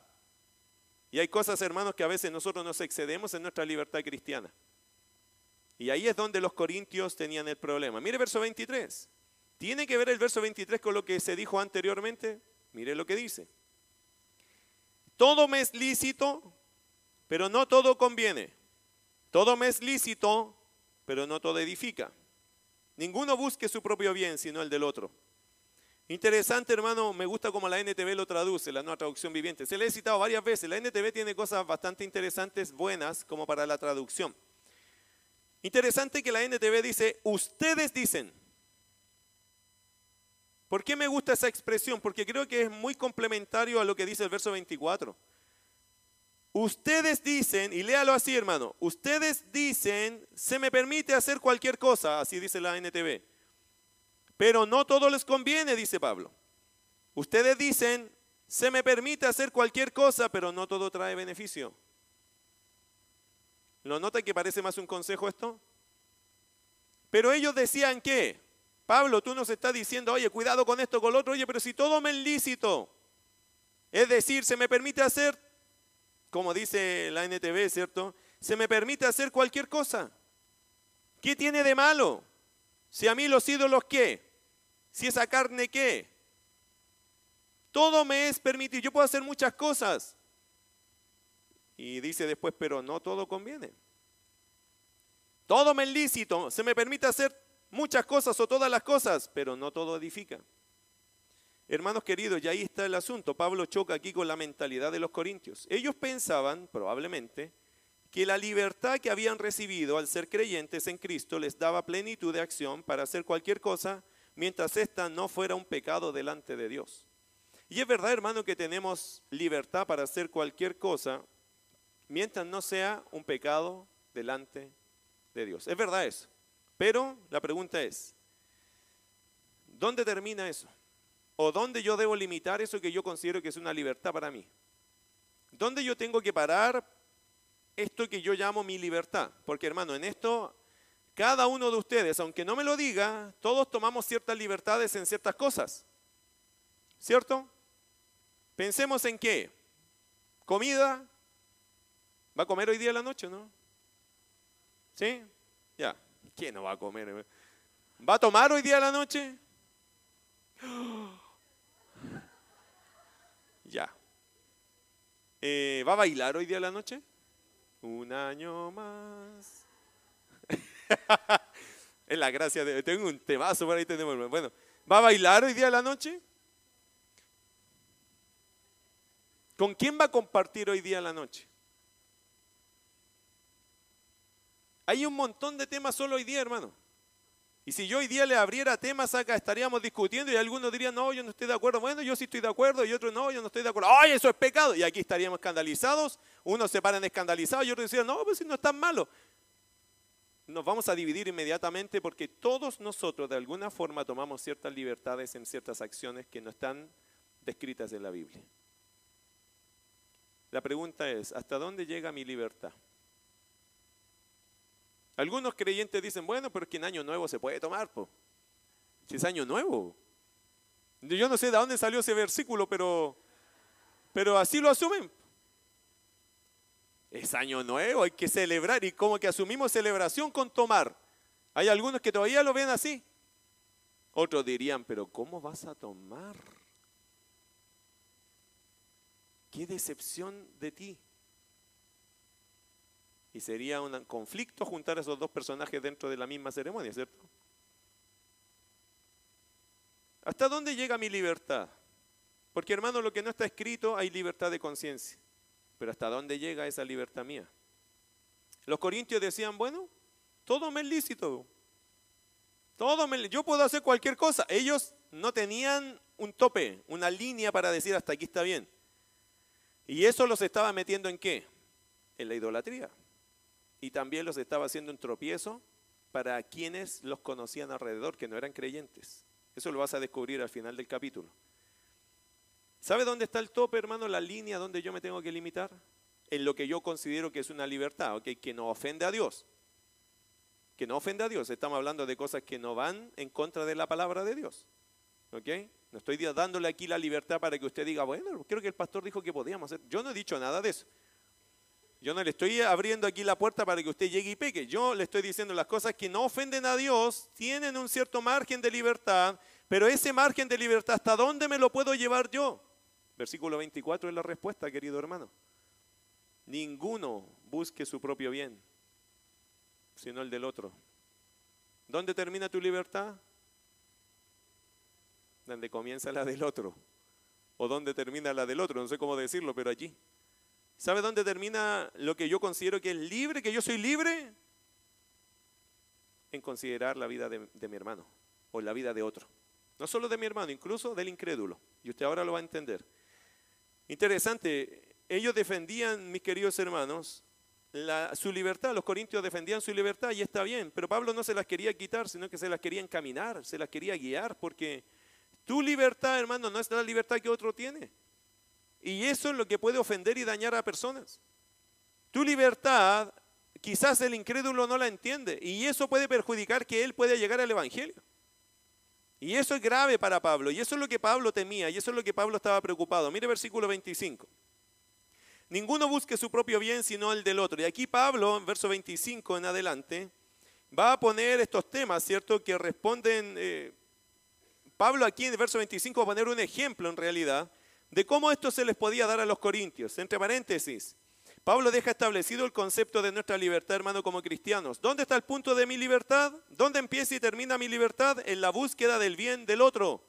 Y hay cosas, hermanos, que a veces nosotros nos excedemos en nuestra libertad cristiana. Y ahí es donde los corintios tenían el problema. Mire verso 23. ¿Tiene que ver el verso 23 con lo que se dijo anteriormente? Mire lo que dice. Todo me es lícito, pero no todo conviene. Todo me es lícito, pero no todo edifica. Ninguno busque su propio bien, sino el del otro. Interesante, hermano, me gusta como la NTV lo traduce, la nueva traducción viviente. Se le he citado varias veces. La NTV tiene cosas bastante interesantes, buenas, como para la traducción. Interesante que la NTV dice, ustedes dicen. ¿Por qué me gusta esa expresión? Porque creo que es muy complementario a lo que dice el verso 24. Ustedes dicen, y léalo así hermano, ustedes dicen, se me permite hacer cualquier cosa, así dice la NTV. Pero no todo les conviene, dice Pablo. Ustedes dicen, se me permite hacer cualquier cosa, pero no todo trae beneficio. ¿Lo nota que parece más un consejo esto? Pero ellos decían que, Pablo, tú nos estás diciendo, oye, cuidado con esto, con lo otro, oye, pero si todo me es lícito, es decir, se me permite hacer, como dice la NTV, ¿cierto? Se me permite hacer cualquier cosa. ¿Qué tiene de malo? Si a mí los ídolos, ¿qué? Si esa carne, ¿qué? Todo me es permitido, yo puedo hacer muchas cosas. Y dice después, pero no todo conviene. Todo me es lícito, se me permite hacer muchas cosas o todas las cosas, pero no todo edifica. Hermanos queridos, y ahí está el asunto. Pablo choca aquí con la mentalidad de los corintios. Ellos pensaban, probablemente, que la libertad que habían recibido al ser creyentes en Cristo les daba plenitud de acción para hacer cualquier cosa mientras ésta no fuera un pecado delante de Dios. Y es verdad, hermano, que tenemos libertad para hacer cualquier cosa mientras no sea un pecado delante de Dios. Es verdad eso. Pero la pregunta es, ¿dónde termina eso? ¿O dónde yo debo limitar eso que yo considero que es una libertad para mí? ¿Dónde yo tengo que parar esto que yo llamo mi libertad? Porque hermano, en esto, cada uno de ustedes, aunque no me lo diga, todos tomamos ciertas libertades en ciertas cosas. ¿Cierto? Pensemos en qué. Comida. ¿Va a comer hoy día en la noche, no? ¿Sí? Ya. ¿Quién no va a comer? ¿Va a tomar hoy día en la noche? Ya. Eh, ¿Va a bailar hoy día de la noche? Un año más. es la gracia de... Tengo un temazo por ahí tenemos. Bueno, ¿va a bailar hoy día de la noche? ¿Con quién va a compartir hoy día la noche? Hay un montón de temas solo hoy día, hermano. Y si yo hoy día le abriera temas acá, estaríamos discutiendo y algunos dirían, no, yo no estoy de acuerdo. Bueno, yo sí estoy de acuerdo y otros no, yo no estoy de acuerdo. ¡Ay, eso es pecado! Y aquí estaríamos escandalizados. Unos se paran escandalizados y otros decían, no, pues si no es tan malo. Nos vamos a dividir inmediatamente porque todos nosotros de alguna forma tomamos ciertas libertades en ciertas acciones que no están descritas en la Biblia. La pregunta es, ¿hasta dónde llega mi libertad? Algunos creyentes dicen, bueno, pero es que en año nuevo se puede tomar, po. si es año nuevo. Yo no sé de dónde salió ese versículo, pero, pero así lo asumen. Es año nuevo, hay que celebrar y como que asumimos celebración con tomar. Hay algunos que todavía lo ven así. Otros dirían, pero ¿cómo vas a tomar? Qué decepción de ti. Y sería un conflicto juntar a esos dos personajes dentro de la misma ceremonia, ¿cierto? ¿Hasta dónde llega mi libertad? Porque hermano, lo que no está escrito, hay libertad de conciencia. Pero ¿hasta dónde llega esa libertad mía? Los corintios decían, bueno, todo me es lícito. Todo me, yo puedo hacer cualquier cosa. Ellos no tenían un tope, una línea para decir hasta aquí está bien. Y eso los estaba metiendo en qué? En la idolatría y también los estaba haciendo un tropiezo para quienes los conocían alrededor, que no eran creyentes. Eso lo vas a descubrir al final del capítulo. ¿Sabe dónde está el tope, hermano? La línea donde yo me tengo que limitar. En lo que yo considero que es una libertad. Que no ofende a Dios. Que no ofende a Dios. Estamos hablando de cosas que no van en contra de la palabra de Dios. ¿Ok? No estoy dándole aquí la libertad para que usted diga, bueno, creo que el pastor dijo que podíamos hacer. Yo no he dicho nada de eso. Yo no le estoy abriendo aquí la puerta para que usted llegue y peque. Yo le estoy diciendo las cosas que no ofenden a Dios, tienen un cierto margen de libertad, pero ese margen de libertad, ¿hasta dónde me lo puedo llevar yo? Versículo 24 es la respuesta, querido hermano. Ninguno busque su propio bien, sino el del otro. ¿Dónde termina tu libertad? Donde comienza la del otro. O dónde termina la del otro, no sé cómo decirlo, pero allí. ¿Sabe dónde termina lo que yo considero que es libre, que yo soy libre? En considerar la vida de, mi hermano o la vida de otro. No solo de mi hermano, incluso del incrédulo. Y usted ahora lo va a entender. Interesante, ellos defendían, mis queridos hermanos, su libertad, los corintios defendían su libertad y está bien, pero Pablo no se las quería quitar, sino que se las quería encaminar, se las quería guiar, porque tu libertad, hermano, no es la libertad que otro tiene. Y eso es lo que puede ofender y dañar a personas. Tu libertad, quizás el incrédulo no la entiende y eso puede perjudicar que él pueda llegar al Evangelio. Y eso es grave para Pablo y eso es lo que Pablo temía y eso es lo que Pablo estaba preocupado. Mire versículo 25. Ninguno busque su propio bien sino el del otro. Y aquí Pablo, en verso 25 en adelante, va a poner estos temas, ¿cierto? Que responden, eh, Pablo aquí en el verso 25 va a poner un ejemplo en realidad de cómo esto se les podía dar a los corintios. Entre paréntesis, Pablo deja establecido el concepto de nuestra libertad, hermano, como cristianos. ¿Dónde está el punto de mi libertad? ¿Dónde empieza y termina mi libertad? En la búsqueda del bien del otro.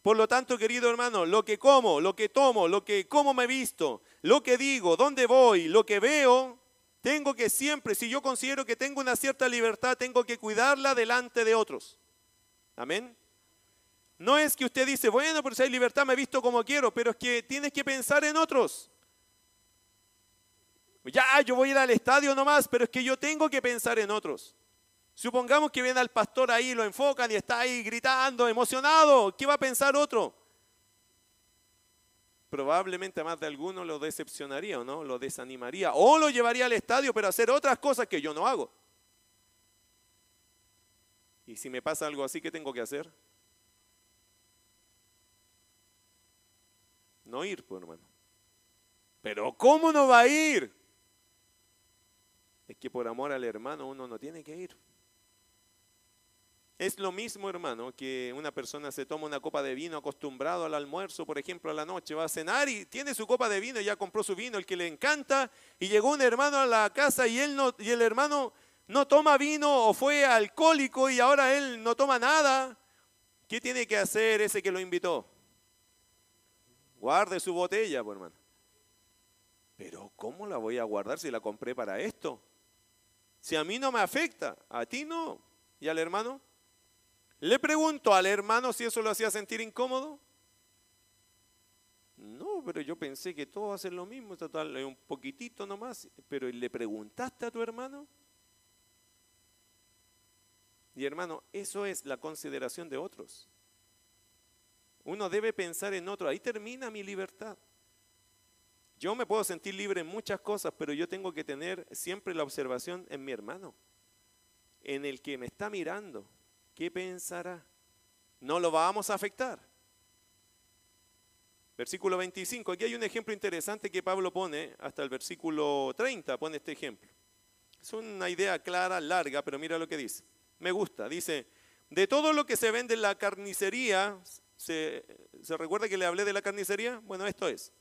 Por lo tanto, querido hermano, lo que como, lo que tomo, lo que cómo me visto, lo que digo, dónde voy, lo que veo, tengo que siempre, si yo considero que tengo una cierta libertad, tengo que cuidarla delante de otros. Amén. No es que usted dice, bueno, pero si hay libertad me he visto como quiero, pero es que tienes que pensar en otros. Ya, yo voy a ir al estadio nomás, pero es que yo tengo que pensar en otros. Supongamos que viene al pastor ahí, lo enfocan y está ahí gritando, emocionado. ¿Qué va a pensar otro? Probablemente más de alguno lo decepcionaría o no, lo desanimaría. O lo llevaría al estadio, pero a hacer otras cosas que yo no hago. Y si me pasa algo así, ¿qué tengo que hacer? No ir, pues hermano. Pero ¿cómo no va a ir? es que por amor al hermano uno no tiene que ir. Es lo mismo, hermano, que una persona se toma una copa de vino acostumbrado al almuerzo, por ejemplo, a la noche, va a cenar y tiene su copa de vino, ya compró su vino, el que le encanta, y llegó un hermano a la casa y, él no, y el hermano no toma vino o fue alcohólico y ahora él no toma nada. ¿Qué tiene que hacer ese que lo invitó? Guarde su botella, pues, hermano. Pero ¿cómo la voy a guardar si la compré para esto? Si a mí no me afecta, a ti no. ¿Y al hermano? Le pregunto al hermano si eso lo hacía sentir incómodo. No, pero yo pensé que todos hacen lo mismo, total, un poquitito nomás. Pero ¿le preguntaste a tu hermano? Y hermano, eso es la consideración de otros. Uno debe pensar en otro. Ahí termina mi libertad. Yo me puedo sentir libre en muchas cosas, pero yo tengo que tener siempre la observación en mi hermano, en el que me está mirando. ¿Qué pensará? No lo vamos a afectar. Versículo 25. Aquí hay un ejemplo interesante que Pablo pone hasta el versículo 30. Pone este ejemplo. Es una idea clara, larga, pero mira lo que dice. Me gusta. Dice, de todo lo que se vende en la carnicería, ¿se, ¿se recuerda que le hablé de la carnicería? Bueno, esto es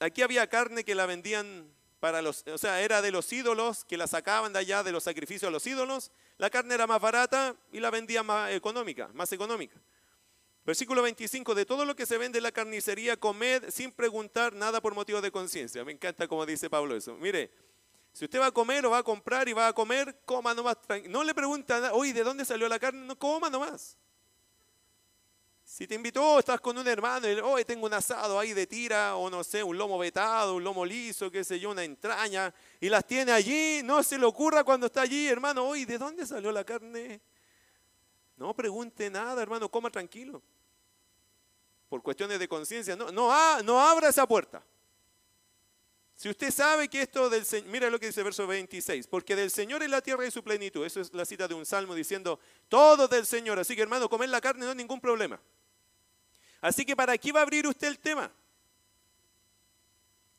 aquí había carne que la vendían para los, o sea, era de los ídolos, que la sacaban de allá de los sacrificios a los ídolos. La carne era más barata y la vendían más económica, más económica. Versículo 25, de todo lo que se vende en la carnicería, comed sin preguntar nada por motivo de conciencia. Me encanta como dice Pablo eso. Mire, si usted va a comer o va a comprar y va a comer, coma nomás. No le pregunta, oye, ¿de dónde salió la carne? No, coma nomás. Si te invitó, estás con un hermano, y, hoy tengo un asado ahí de tira, o no sé, un lomo vetado, un lomo liso, qué sé yo, una entraña, y las tiene allí, no se le ocurra cuando está allí, hermano, hoy, ¿de dónde salió la carne? No pregunte nada, hermano, coma tranquilo. Por cuestiones de conciencia, no, no, no abra esa puerta. Si usted sabe que esto del Señor, mira lo que dice el verso 26, porque del Señor es la tierra y su plenitud. Eso es la cita de un salmo diciendo, todo del Señor. Así que hermano, comer la carne no es ningún problema. Así que ¿para qué va a abrir usted el tema?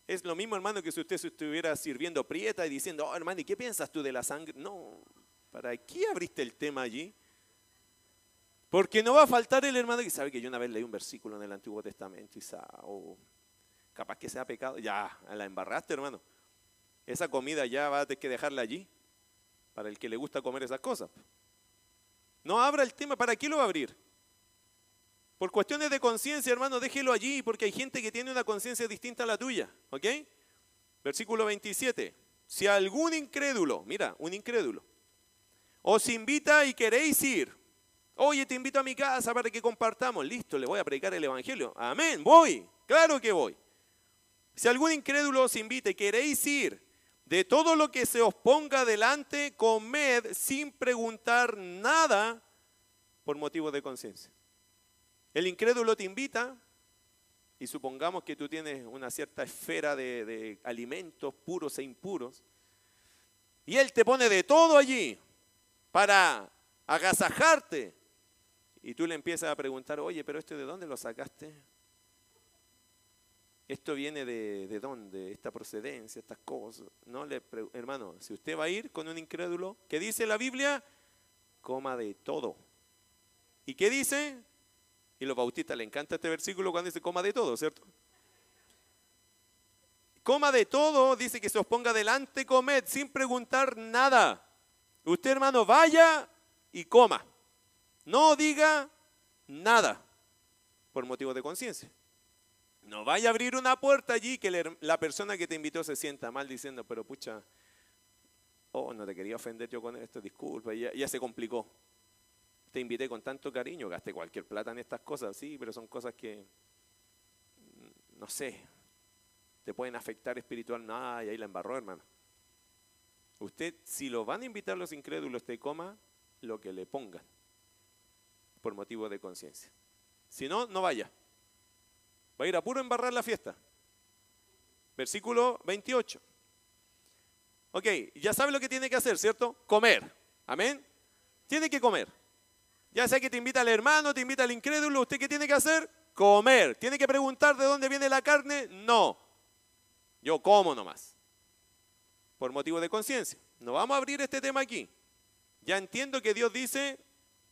Es lo mismo, hermano, que si usted estuviera sirviendo prieta y diciendo, oh, hermano, ¿y qué piensas tú de la sangre? No, ¿para qué abriste el tema allí? Porque no va a faltar el hermano que sabe que yo una vez leí un versículo en el Antiguo Testamento y sabe, oh, capaz que sea pecado. Ya, la embarraste, hermano. Esa comida ya va a tener que dejarla allí para el que le gusta comer esas cosas. No abra el tema, ¿para qué lo va a abrir? Por cuestiones de conciencia, hermano, déjelo allí porque hay gente que tiene una conciencia distinta a la tuya. ¿Ok? Versículo 27. Si algún incrédulo, mira, un incrédulo, os invita y queréis ir, oye, te invito a mi casa para que compartamos, listo, le voy a predicar el Evangelio. Amén, voy, claro que voy. Si algún incrédulo os invita y queréis ir, de todo lo que se os ponga delante, comed sin preguntar nada por motivo de conciencia. El incrédulo te invita y supongamos que tú tienes una cierta esfera de, alimentos puros e impuros y él te pone de todo allí para agasajarte y tú le empiezas a preguntar, oye, pero esto de dónde lo sacaste? Esto viene de, de dónde, esta procedencia, estas cosas. No le hermano, si usted va a ir con un incrédulo, ¿qué dice la Biblia? Coma de todo. ¿Y qué dice? Y los bautistas le encanta este versículo cuando dice coma de todo, ¿cierto? Coma de todo, dice que se os ponga delante, comed, sin preguntar nada. Usted, hermano, vaya y coma. No diga nada por motivo de conciencia. No vaya a abrir una puerta allí que la persona que te invitó se sienta mal diciendo, pero pucha, oh, no te quería ofender yo con esto, disculpa, ya se complicó. Te invité con tanto cariño, gasté cualquier plata en estas cosas, sí, pero son cosas que, no sé, te pueden afectar espiritual. No, y ahí la embarró, hermano. Usted, si lo van a invitar los incrédulos, te coma lo que le pongan, por motivo de conciencia. Si no, no vaya. Va a ir a puro embarrar la fiesta. Versículo 28. Ok, ya sabe lo que tiene que hacer, ¿cierto? Comer. Amén. Tiene que comer. Ya sea que te invita al hermano, te invita al incrédulo, ¿usted qué tiene que hacer? Comer. ¿Tiene que preguntar de dónde viene la carne? No. Yo como nomás. Por motivo de conciencia. No vamos a abrir este tema aquí. Ya entiendo que Dios dice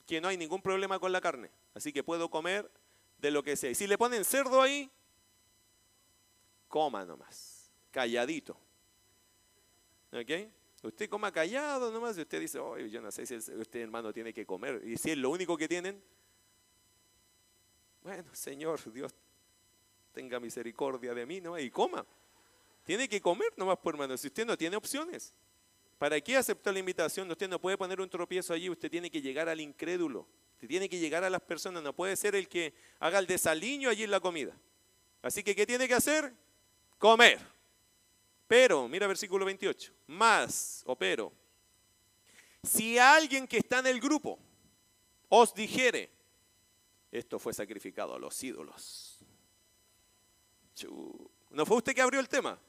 que no hay ningún problema con la carne. Así que puedo comer de lo que sea. Y si le ponen cerdo ahí, coma nomás. Calladito. ¿Ok? Usted coma callado nomás y usted dice, oh, yo no sé si usted hermano tiene que comer. Y si es lo único que tienen, bueno, Señor, Dios tenga misericordia de mí, ¿no? Y coma. Tiene que comer nomás, por hermano, si usted no tiene opciones. ¿Para qué aceptó la invitación? Usted no puede poner un tropiezo allí, usted tiene que llegar al incrédulo. Usted tiene que llegar a las personas, no puede ser el que haga el desaliño allí en la comida. Así que, ¿qué tiene que hacer? Comer. Pero, mira versículo 28, más o pero, si alguien que está en el grupo os dijere, esto fue sacrificado a los ídolos. ¿No fue usted que abrió el tema?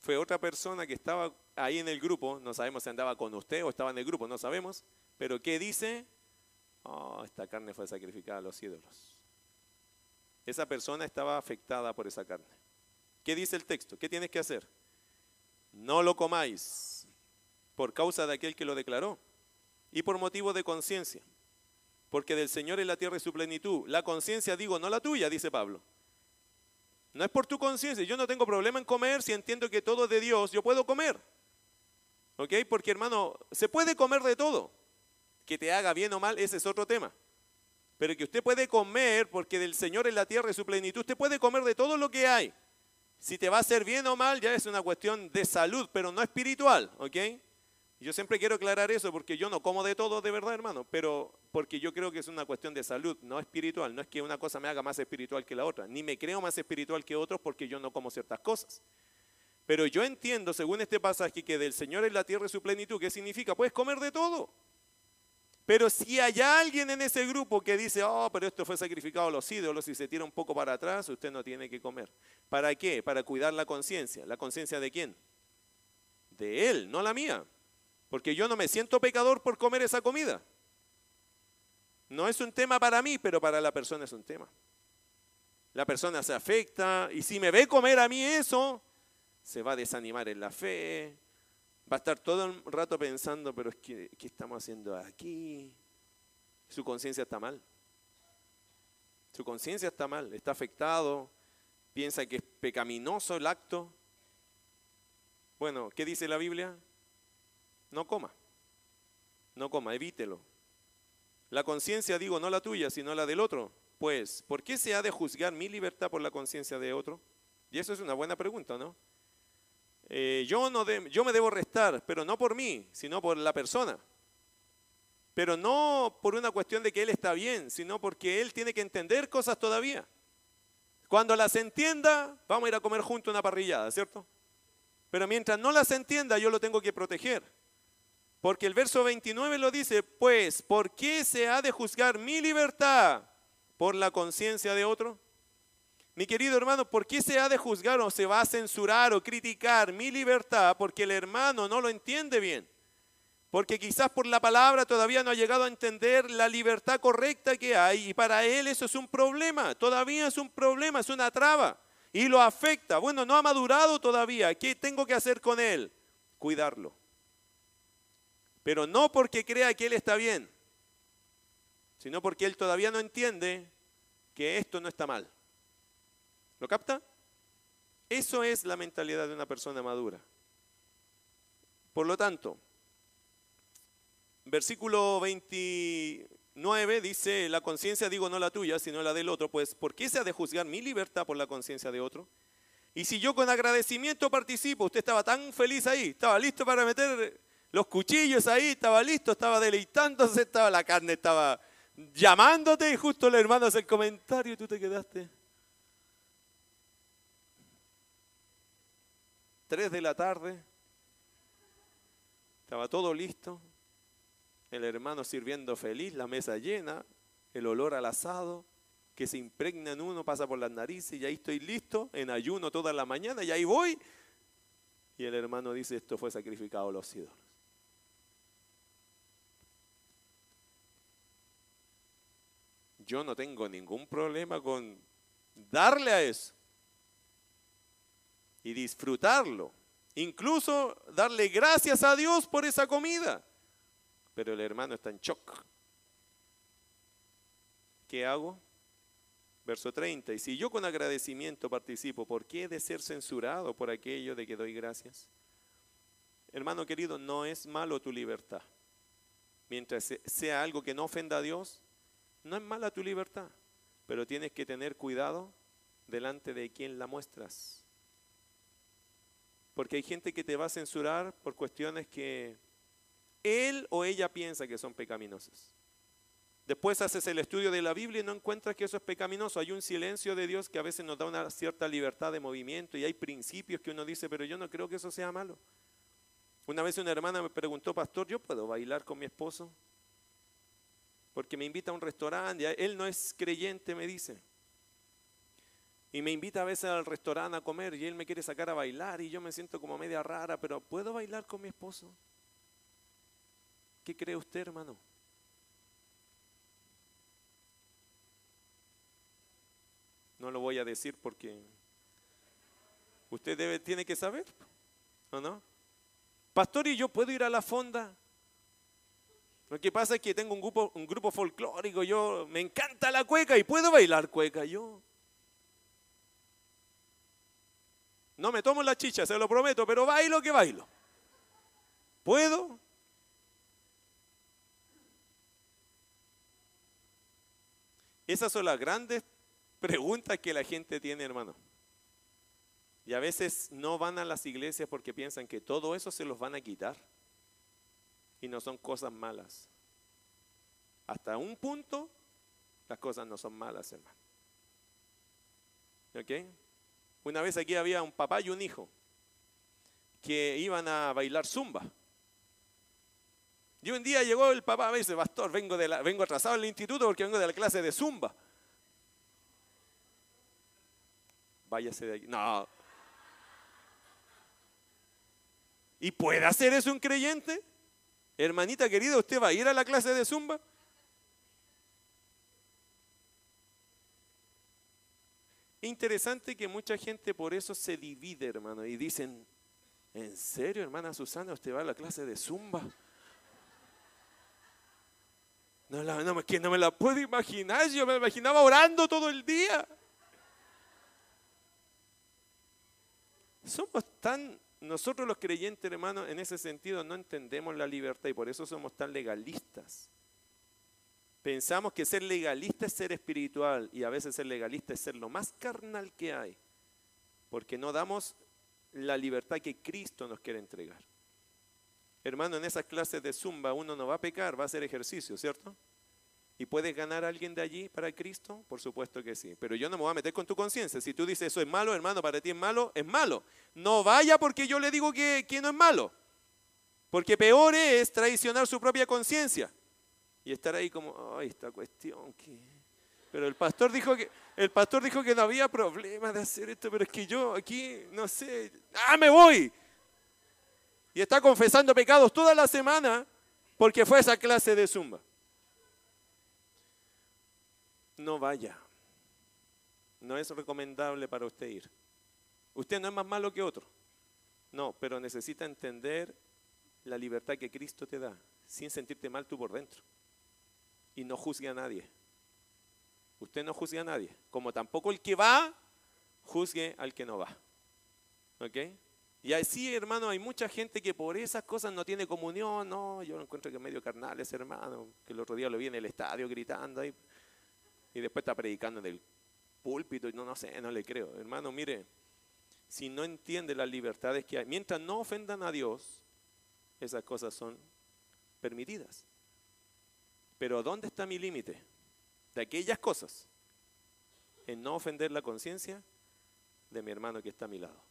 Fue otra persona que estaba ahí en el grupo, no sabemos si andaba con usted o estaba en el grupo, no sabemos, pero ¿qué dice? Oh, esta carne fue sacrificada a los ídolos. Esa persona estaba afectada por esa carne. ¿Qué dice el texto? ¿Qué tienes que hacer? No lo comáis por causa de aquel que lo declaró y por motivo de conciencia. Porque del Señor es la tierra y su plenitud. La conciencia, digo, no la tuya, dice Pablo. No es por tu conciencia. Yo no tengo problema en comer si entiendo que todo es de Dios. Yo puedo comer. ¿Ok? Porque hermano, se puede comer de todo. Que te haga bien o mal, ese es otro tema. Pero que usted puede comer porque del Señor es la tierra y su plenitud. Usted puede comer de todo lo que hay. Si te va a hacer bien o mal, ya es una cuestión de salud, pero no espiritual, ¿ok? Yo siempre quiero aclarar eso porque yo no como de todo de verdad, hermano, pero porque yo creo que es una cuestión de salud, no espiritual. No es que una cosa me haga más espiritual que la otra, ni me creo más espiritual que otros porque yo no como ciertas cosas. Pero yo entiendo, según este pasaje, que del Señor es la tierra y su plenitud. ¿Qué significa? Puedes comer de todo. Pero si hay alguien en ese grupo que dice, oh, pero esto fue sacrificado a los ídolos y se tira un poco para atrás, usted no tiene que comer. ¿Para qué? Para cuidar la conciencia. ¿La conciencia de quién? De él, no la mía. Porque yo no me siento pecador por comer esa comida. No es un tema para mí, pero para la persona es un tema. La persona se afecta y si me ve comer a mí eso, se va a desanimar en la fe, Va a estar todo el rato pensando, pero es que, ¿qué estamos haciendo aquí? Su conciencia está mal. Su conciencia está mal, está afectado, piensa que es pecaminoso el acto. Bueno, ¿qué dice la Biblia? No coma, no coma, evítelo. La conciencia, digo, no la tuya, sino la del otro. Pues, ¿por qué se ha de juzgar mi libertad por la conciencia de otro? Y eso es una buena pregunta, ¿no? Eh, yo, no yo me debo restar, pero no por mí, sino por la persona. Pero no por una cuestión de que él está bien, sino porque él tiene que entender cosas todavía. Cuando las entienda, vamos a ir a comer juntos una parrillada, ¿cierto? Pero mientras no las entienda, yo lo tengo que proteger. Porque el verso 29 lo dice, pues, ¿por qué se ha de juzgar mi libertad por la conciencia de otro? Mi querido hermano, ¿por qué se ha de juzgar o se va a censurar o criticar mi libertad? Porque el hermano no lo entiende bien. Porque quizás por la palabra todavía no ha llegado a entender la libertad correcta que hay y para él eso es un problema, todavía es un problema, es una traba y lo afecta. Bueno, no ha madurado todavía, ¿qué tengo que hacer con él? Cuidarlo. Pero no porque crea que él está bien, sino porque él todavía no entiende que esto no está mal. ¿Lo capta? Eso es la mentalidad de una persona madura. Por lo tanto, versículo 29 dice, la conciencia digo no la tuya, sino la del otro, pues ¿por qué se ha de juzgar mi libertad por la conciencia de otro? Y si yo con agradecimiento participo, usted estaba tan feliz ahí, estaba listo para meter los cuchillos ahí, estaba listo, estaba deleitándose, estaba la carne, estaba llamándote y justo el hermano hace el comentario y tú te quedaste. Tres de la tarde, estaba todo listo, el hermano sirviendo feliz, la mesa llena, el olor al asado que se impregna en uno, pasa por las narices y ahí estoy listo, en ayuno toda la mañana y ahí voy. Y el hermano dice, esto fue sacrificado a los ídolos. Yo no tengo ningún problema con darle a eso y disfrutarlo. Incluso darle gracias a Dios por esa comida. Pero el hermano está en shock. ¿Qué hago? Verso 30. Y si yo con agradecimiento participo, ¿por qué he de ser censurado por aquello de que doy gracias? Hermano querido, no es malo tu libertad. Mientras sea algo que no ofenda a Dios, no es mala tu libertad, pero tienes que tener cuidado delante de quien la muestras. Porque hay gente que te va a censurar por cuestiones que él o ella piensa que son pecaminosas. Después haces el estudio de la Biblia y no encuentras que eso es pecaminoso. Hay un silencio de Dios que a veces nos da una cierta libertad de movimiento y hay principios que uno dice, pero yo no creo que eso sea malo. Una vez una hermana me preguntó, pastor, ¿yo puedo bailar con mi esposo? porque me invita a un restaurante, él no es creyente, me dice. Y me invita a veces al restaurante a comer y él me quiere sacar a bailar y yo me siento como media rara, pero ¿puedo bailar con mi esposo? ¿Qué cree usted, hermano? No lo voy a decir porque usted debe, tiene que saber, ¿o no? Pastor, ¿y yo puedo ir a la fonda? Lo que pasa es que tengo un grupo, un grupo folclórico, yo me encanta la cueca y puedo bailar cueca yo. No me tomo la chicha, se lo prometo, pero bailo que bailo. ¿Puedo? Esas son las grandes preguntas que la gente tiene, hermano. Y a veces no van a las iglesias porque piensan que todo eso se los van a quitar y no son cosas malas. Hasta un punto, las cosas no son malas, hermano. ¿Ok? Una vez aquí había un papá y un hijo que iban a bailar zumba. Y un día llegó el papá me dice, pastor, vengo, de la, vengo atrasado al instituto porque vengo de la clase de zumba. Váyase de aquí. No. ¿Y puede hacer eso un creyente? Hermanita querida, ¿usted va a ir a la clase de zumba? Interesante que mucha gente por eso se divide, hermano, y dicen, ¿en serio, hermana Susana, usted va a la clase de zumba? No, que no me la puedo imaginar, yo me imaginaba orando todo el día. Somos tan nosotros los creyentes, hermanos, en ese sentido no entendemos la libertad y por eso somos tan legalistas. Pensamos que ser legalista es ser espiritual y a veces ser legalista es ser lo más carnal que hay, porque no damos la libertad que Cristo nos quiere entregar. Hermano, en esas clases de zumba uno no va a pecar, va a hacer ejercicio, ¿cierto? ¿Y puedes ganar a alguien de allí para Cristo? Por supuesto que sí. Pero yo no me voy a meter con tu conciencia. Si tú dices eso es malo, hermano, para ti es malo, es malo. No vaya porque yo le digo que, que no es malo. Porque peor es traicionar su propia conciencia. Y estar ahí como, ay, esta cuestión. Pero el pastor dijo que el pastor dijo que no había problema de hacer esto, pero es que yo aquí no sé, ah, me voy. Y está confesando pecados toda la semana porque fue esa clase de zumba no vaya. No es recomendable para usted ir. Usted no es más malo que otro. No, pero necesita entender la libertad que Cristo te da, sin sentirte mal tú por dentro. Y no juzgue a nadie. Usted no juzgue a nadie. Como tampoco el que va, juzgue al que no va. ¿Ok? Y así, hermano, hay mucha gente que por esas cosas no tiene comunión. No, yo encuentro que medio carnal ese hermano, que el otro día lo vi en el estadio gritando ahí, y después está predicando en el púlpito y no, no sé, no le creo. Hermano, mire, si no entiende las libertades que hay, mientras no ofendan a Dios, esas cosas son permitidas. Pero ¿dónde está mi límite? De aquellas cosas, en no ofender la conciencia de mi hermano que está a mi lado.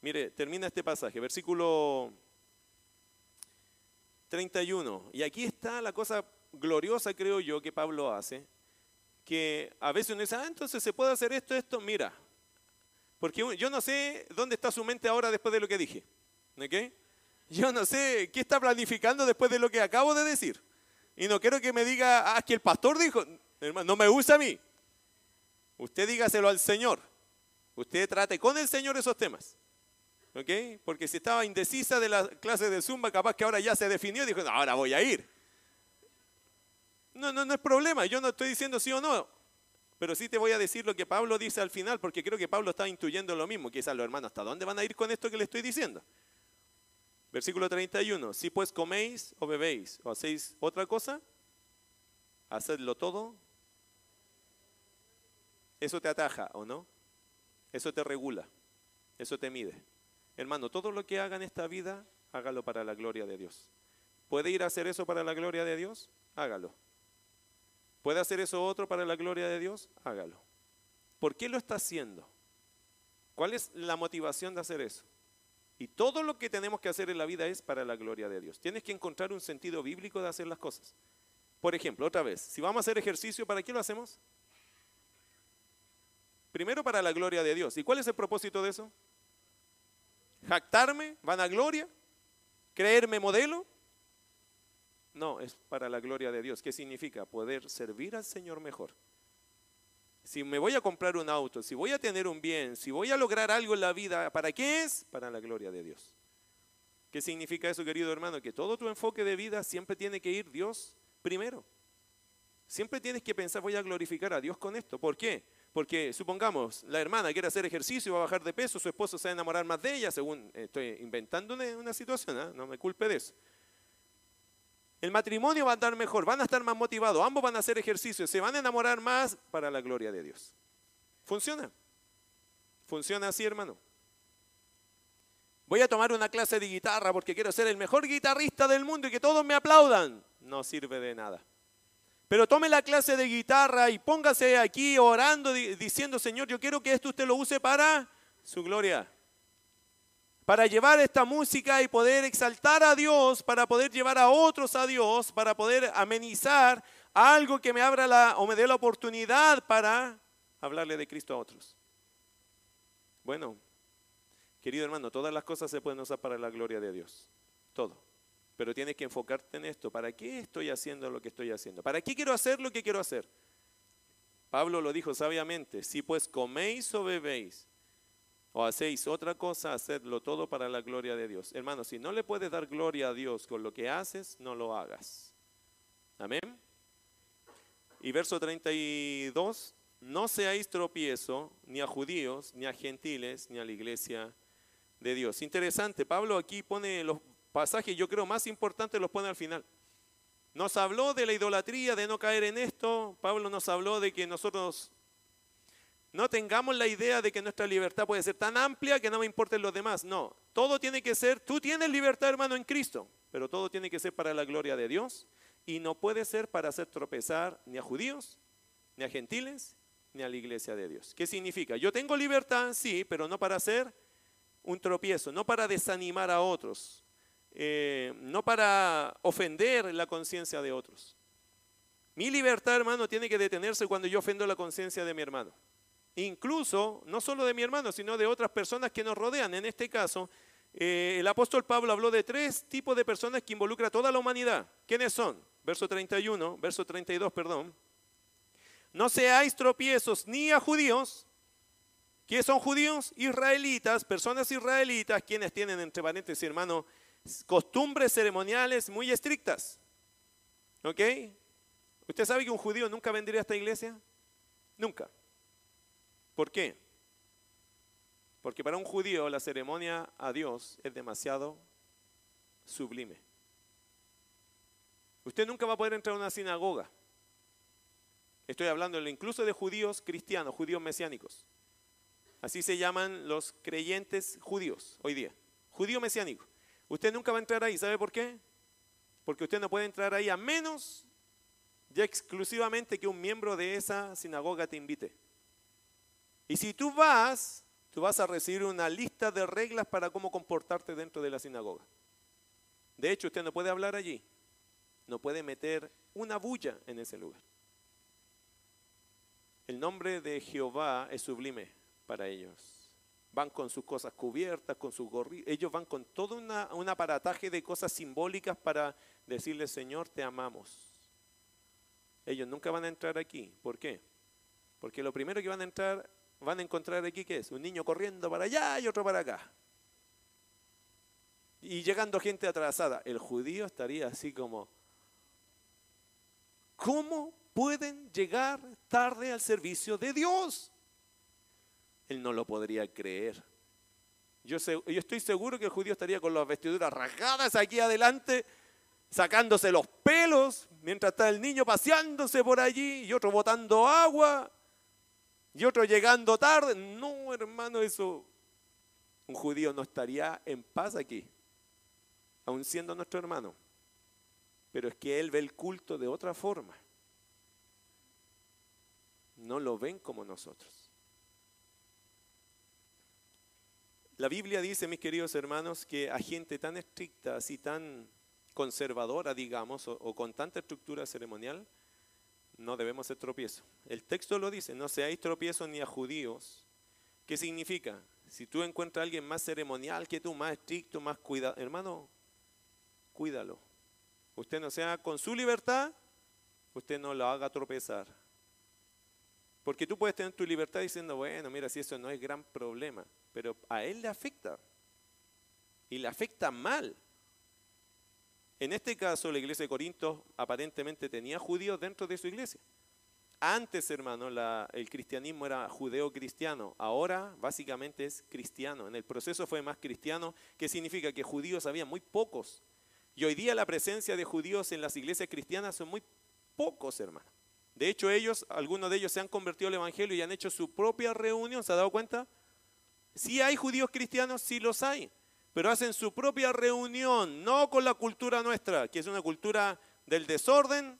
Mire, termina este pasaje, versículo 31. Y aquí está la cosa gloriosa, creo yo, que Pablo hace, que a veces uno dice, ah, entonces se puede hacer esto, esto, mira. Porque yo no sé dónde está su mente ahora después de lo que dije. ¿Ok? Yo no sé qué está planificando después de lo que acabo de decir. Y no quiero que me diga, ah, que el pastor dijo, hermano, no me gusta a mí. Usted dígaselo al Señor. Usted trate con el Señor esos temas. ¿Ok? Porque si estaba indecisa de la clase de Zumba, capaz que ahora ya se definió y dijo, no, ahora voy a ir. No, no, no es problema. Yo no estoy diciendo sí o no. Pero sí te voy a decir lo que Pablo dice al final, porque creo que Pablo está intuyendo lo mismo. Quizás los hermanos, ¿hasta dónde van a ir con esto que le estoy diciendo? Versículo 31. Si pues coméis o bebéis o hacéis otra cosa, hacedlo todo. Eso te ataja, ¿o no? Eso te regula. Eso te mide. Hermano, todo lo que haga en esta vida, hágalo para la gloria de Dios. ¿Puede ir a hacer eso para la gloria de Dios? Hágalo. ¿Puede hacer eso otro para la gloria de Dios? Hágalo. ¿Por qué lo está haciendo? ¿Cuál es la motivación de hacer eso? Y todo lo que tenemos que hacer en la vida es para la gloria de Dios. Tienes que encontrar un sentido bíblico de hacer las cosas. Por ejemplo, otra vez, si vamos a hacer ejercicio, ¿para qué lo hacemos? Primero para la gloria de Dios. ¿Y cuál es el propósito de eso? ¿Jactarme? ¿Vanagloria? ¿Creerme modelo? No, es para la gloria de Dios. ¿Qué significa? Poder servir al Señor mejor si me voy a comprar un auto, si voy a tener un bien, si voy a lograr algo en la vida, ¿para qué es? Para la gloria de Dios. ¿Qué significa eso, querido hermano? Que todo tu enfoque de vida siempre tiene que ir Dios primero. Siempre tienes que pensar, voy a glorificar a Dios con esto. ¿Por qué? Porque supongamos, la hermana quiere hacer ejercicio, va a bajar de peso, su esposo se va a enamorar más de ella, según estoy inventando una, situación, ¿ah? no me culpe de eso. El matrimonio va a andar mejor, van a estar más motivados, ambos van a hacer ejercicio, se van a enamorar más para la gloria de Dios. ¿Funciona? ¿Funciona así, hermano? Voy a tomar una clase de guitarra porque quiero ser el mejor guitarrista del mundo y que todos me aplaudan. No sirve de nada. Pero tome la clase de guitarra y póngase aquí orando, diciendo, Señor, yo quiero que esto usted lo use para su gloria para llevar esta música y poder exaltar a Dios, para poder llevar a otros a Dios, para poder amenizar algo que me abra la o me dé la oportunidad para hablarle de Cristo a otros. Bueno, querido hermano, todas las cosas se pueden usar para la gloria de Dios. Todo. Pero tienes que enfocarte en esto. ¿Para qué estoy haciendo lo que estoy haciendo? ¿Para qué quiero hacer lo que quiero hacer? Pablo lo dijo sabiamente, si pues coméis o bebéis o hacéis otra cosa, hacedlo todo para la gloria de Dios. Hermano, si no le puedes dar gloria a Dios con lo que haces, no lo hagas. Amén. Y verso 32, no seáis tropiezo ni a judíos, ni a gentiles, ni a la iglesia de Dios. Interesante, Pablo aquí pone los pasajes, yo creo, más importantes los pone al final. Nos habló de la idolatría, de no caer en esto. Pablo nos habló de que nosotros no tengamos la idea de que nuestra libertad puede ser tan amplia que no me importen los demás. No, todo tiene que ser, tú tienes libertad hermano en Cristo, pero todo tiene que ser para la gloria de Dios y no puede ser para hacer tropezar ni a judíos, ni a gentiles, ni a la iglesia de Dios. ¿Qué significa? Yo tengo libertad, sí, pero no para hacer un tropiezo, no para desanimar a otros, eh, no para ofender la conciencia de otros. Mi libertad, hermano, tiene que detenerse cuando yo ofendo la conciencia de mi hermano incluso no solo de mi hermano, sino de otras personas que nos rodean. En este caso, eh, el apóstol Pablo habló de tres tipos de personas que involucra a toda la humanidad. ¿Quiénes son? Verso 31, verso 32, perdón. No seáis tropiezos ni a judíos. ¿Quiénes son judíos? Israelitas, personas israelitas, quienes tienen, entre paréntesis, hermano, costumbres ceremoniales muy estrictas. ¿Ok? ¿Usted sabe que un judío nunca vendría a esta iglesia? Nunca. ¿Por qué? Porque para un judío la ceremonia a Dios es demasiado sublime. Usted nunca va a poder entrar a una sinagoga. Estoy hablando incluso de judíos cristianos, judíos mesiánicos. Así se llaman los creyentes judíos hoy día. Judío mesiánico. Usted nunca va a entrar ahí. ¿Sabe por qué? Porque usted no puede entrar ahí a menos ya exclusivamente que un miembro de esa sinagoga te invite. Y si tú vas, tú vas a recibir una lista de reglas para cómo comportarte dentro de la sinagoga. De hecho, usted no puede hablar allí, no puede meter una bulla en ese lugar. El nombre de Jehová es sublime para ellos. Van con sus cosas cubiertas, con sus gorritos. Ellos van con todo un aparataje de cosas simbólicas para decirle, Señor, te amamos. Ellos nunca van a entrar aquí. ¿Por qué? Porque lo primero que van a entrar, van a encontrar aquí, ¿qué es? Un niño corriendo para allá y otro para acá. Y llegando gente atrasada. El judío estaría así como, ¿cómo pueden llegar tarde al servicio de Dios? Él no lo podría creer. Yo, yo, estoy seguro que el judío estaría con las vestiduras rasgadas aquí adelante, sacándose los pelos, mientras está el niño paseándose por allí y otro botando agua y otro llegando tarde. No, hermano, eso, un judío no estaría en paz aquí, aun siendo nuestro hermano. Pero es que él ve el culto de otra forma. No lo ven como nosotros. La Biblia dice, mis queridos hermanos, que a gente tan estricta, así tan conservadora, digamos, o, con tanta estructura ceremonial, no debemos ser tropiezo. El texto lo dice, no seáis tropiezo ni a judíos. ¿Qué significa? Si tú encuentras a alguien más ceremonial que tú, más estricto, más cuidado, hermano, cuídalo. Usted no sea con su libertad, usted no lo haga tropezar. Porque tú puedes tener tu libertad diciendo, bueno, mira, si eso no es gran problema, pero a él le afecta. Y le afecta mal. En este caso, la iglesia de Corinto aparentemente tenía judíos dentro de su iglesia. Antes, hermano, el cristianismo era judeo-cristiano. Ahora, básicamente, es cristiano. En el proceso fue más cristiano, que significa que judíos había muy pocos. Y hoy día la presencia de judíos en las iglesias cristianas son muy pocos, hermano. De hecho, ellos, algunos de ellos se han convertido al Evangelio y han hecho su propia reunión. ¿Se ha dado cuenta? Si hay judíos cristianos, sí los hay pero hacen su propia reunión, no con la cultura nuestra, que es una cultura del desorden,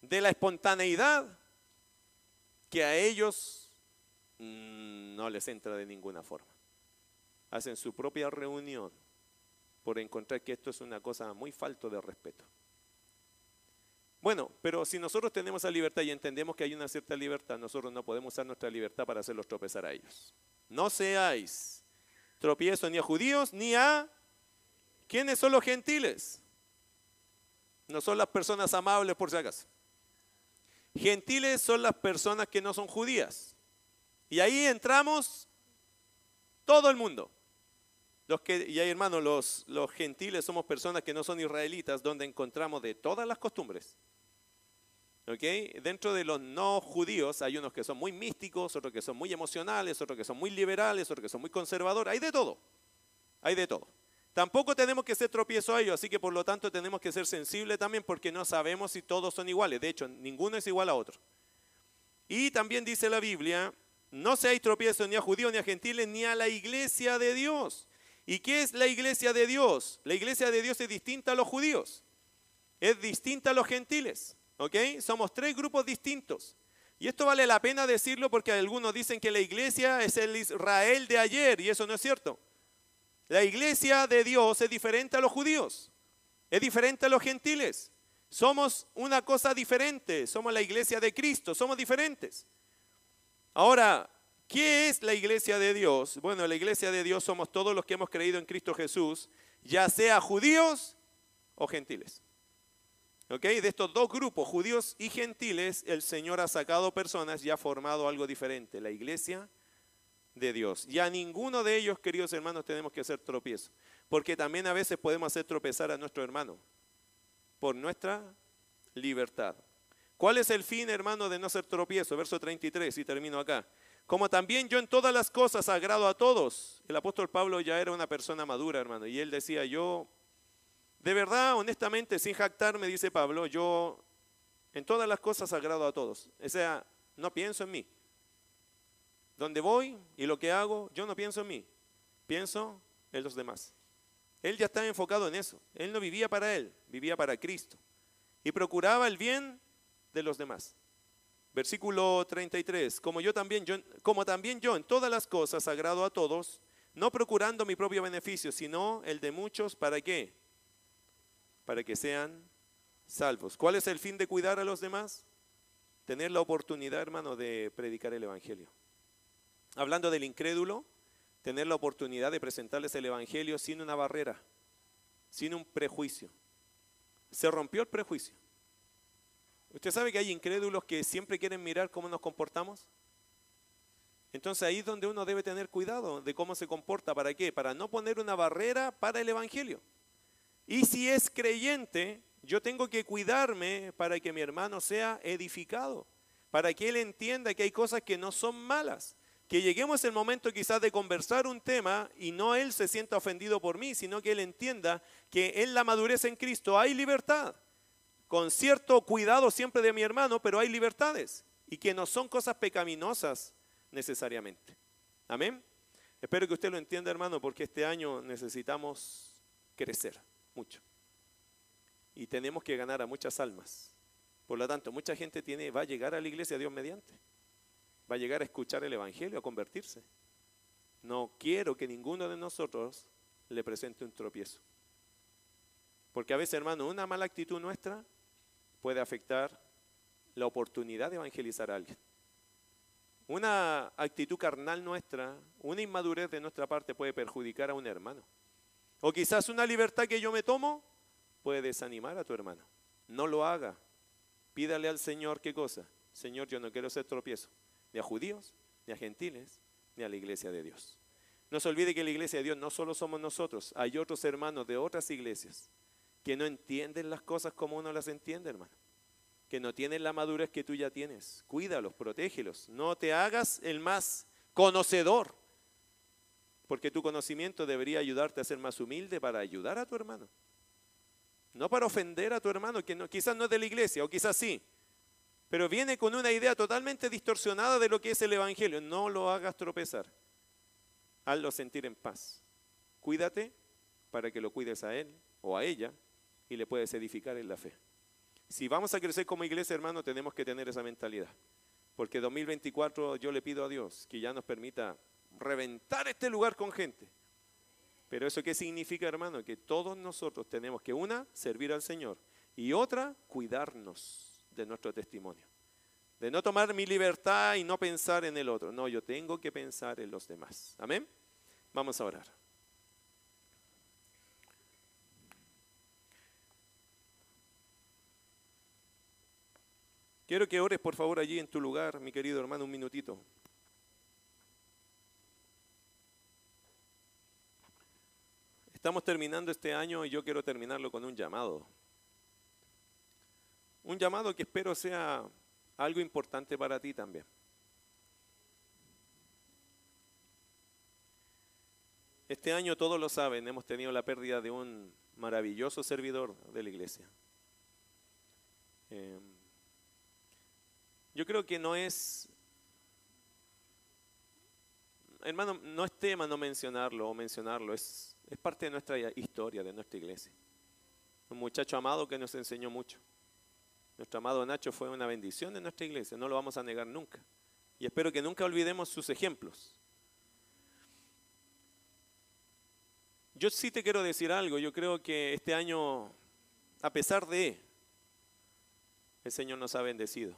de la espontaneidad, que a ellos mm, no les entra de ninguna forma. Hacen su propia reunión por encontrar que esto es una cosa muy falto de respeto. Bueno, pero si nosotros tenemos la libertad y entendemos que hay una cierta libertad, nosotros no podemos usar nuestra libertad para hacerlos tropezar a ellos. No seáis tropiezo ni a judíos ni a... ¿Quiénes son los gentiles? No son las personas amables por si acaso. Gentiles son las personas que no son judías. Y ahí entramos todo el mundo. Los que, y ahí hermanos, los, los gentiles somos personas que no son israelitas, donde encontramos de todas las costumbres. Dentro de los no judíos hay unos que son muy místicos, otros que son muy emocionales, otros que son muy liberales, otros que son muy conservadores. Hay de todo. Hay de todo. Tampoco tenemos que ser tropiezo a ellos, así que por lo tanto tenemos que ser sensibles también porque no sabemos si todos son iguales. De hecho, ninguno es igual a otro. Y también dice la Biblia, no seáis tropiezo ni a judíos, ni a gentiles, ni a la iglesia de Dios. ¿Y qué es la iglesia de Dios? La iglesia de Dios es distinta a los judíos, es distinta a los gentiles. ¿Ok? Somos tres grupos distintos. Y esto vale la pena decirlo porque algunos dicen que la iglesia es el Israel de ayer y eso no es cierto. La iglesia de Dios es diferente a los judíos, es diferente a los gentiles. Somos una cosa diferente, somos la iglesia de Cristo, somos diferentes. Ahora, ¿qué es la iglesia de Dios? Bueno, la iglesia de Dios somos todos los que hemos creído en Cristo Jesús, ya sea judíos o gentiles. De estos dos grupos, judíos y gentiles, el Señor ha sacado personas y ha formado algo diferente, la iglesia de Dios. Y a ninguno de ellos, queridos hermanos, tenemos que hacer tropiezo, porque también a veces podemos hacer tropezar a nuestro hermano por nuestra libertad. ¿Cuál es el fin, hermano, de no ser tropiezo? Verso 33, y termino acá. Como también yo en todas las cosas agrado a todos. El apóstol Pablo ya era una persona madura, hermano, y él decía, yo, de verdad, honestamente, sin jactarme, dice Pablo, yo en todas las cosas agrado a todos. O sea, no pienso en mí. Donde voy y lo que hago, yo no pienso en mí, pienso en los demás. Él ya estaba enfocado en eso. Él no vivía para él, vivía para Cristo. Y procuraba el bien de los demás. Versículo 33, como yo también yo, como también yo en todas las cosas agrado a todos, no procurando mi propio beneficio, sino el de muchos, ¿para qué? Para que sean salvos. ¿Cuál es el fin de cuidar a los demás? Tener la oportunidad, hermano, de predicar el Evangelio. Hablando del incrédulo, tener la oportunidad de presentarles el Evangelio sin una barrera, sin un prejuicio. Se rompió el prejuicio. ¿Usted sabe que hay incrédulos que siempre quieren mirar cómo nos comportamos? Entonces ahí es donde uno debe tener cuidado de cómo se comporta. ¿Para qué? Para no poner una barrera para el Evangelio. Y si es creyente, yo tengo que cuidarme para que mi hermano sea edificado, para que él entienda que hay cosas que no son malas. Que lleguemos el momento quizás de conversar un tema y no él se sienta ofendido por mí, sino que él entienda que en la madurez en Cristo hay libertad con cierto cuidado siempre de mi hermano, pero hay libertades y que no son cosas pecaminosas necesariamente. Amén. Espero que usted lo entienda, hermano, porque este año necesitamos crecer mucho. Y tenemos que ganar a muchas almas. Por lo tanto, mucha gente tiene, va a llegar a la iglesia Dios mediante. Va a llegar a escuchar el Evangelio, a convertirse. No quiero que ninguno de nosotros le presente un tropiezo. Porque a veces, hermano, una mala actitud nuestra puede afectar la oportunidad de evangelizar a alguien. Una actitud carnal nuestra, una inmadurez de nuestra parte puede perjudicar a un hermano. O quizás una libertad que yo me tomo puede desanimar a tu hermano. No lo haga. Pídale al Señor qué cosa. Señor, yo no quiero ser tropiezo, ni a judíos, ni a gentiles, ni a la iglesia de Dios. No se olvide que la iglesia de Dios no solo somos nosotros, hay otros hermanos de otras iglesias que no entienden las cosas como uno las entiende, hermano. Que no tienen la madurez que tú ya tienes. Cuídalos, protégelos. No te hagas el más conocedor. Porque tu conocimiento debería ayudarte a ser más humilde para ayudar a tu hermano. No para ofender a tu hermano, que no, quizás no es de la iglesia, o quizás sí. Pero viene con una idea totalmente distorsionada de lo que es el Evangelio. No lo hagas tropezar. Hazlo sentir en paz. Cuídate para que lo cuides a él o a ella y le puedes edificar en la fe. Si vamos a crecer como iglesia, hermano, tenemos que tener esa mentalidad. Porque 2024 yo le pido a Dios que ya nos permita reventar este lugar con gente. Pero eso qué significa, hermano? Que todos nosotros tenemos que una, servir al Señor y otra, cuidarnos de nuestro testimonio. De no tomar mi libertad y no pensar en el otro. No, yo tengo que pensar en los demás. Amén. Vamos a orar. Quiero que ores por favor allí en tu lugar, mi querido hermano, un minutito. Estamos terminando este año y yo quiero terminarlo con un llamado. Un llamado que espero sea algo importante para ti también. Este año, todos lo saben, hemos tenido la pérdida de un maravilloso servidor de la iglesia. Eh, yo creo que no es, hermano, no es tema no mencionarlo o mencionarlo, es, es parte de nuestra historia, de nuestra iglesia. Un muchacho amado que nos enseñó mucho. Nuestro amado Nacho fue una bendición de nuestra iglesia, no lo vamos a negar nunca. Y espero que nunca olvidemos sus ejemplos. Yo sí te quiero decir algo, yo creo que este año, a pesar de, el Señor nos ha bendecido.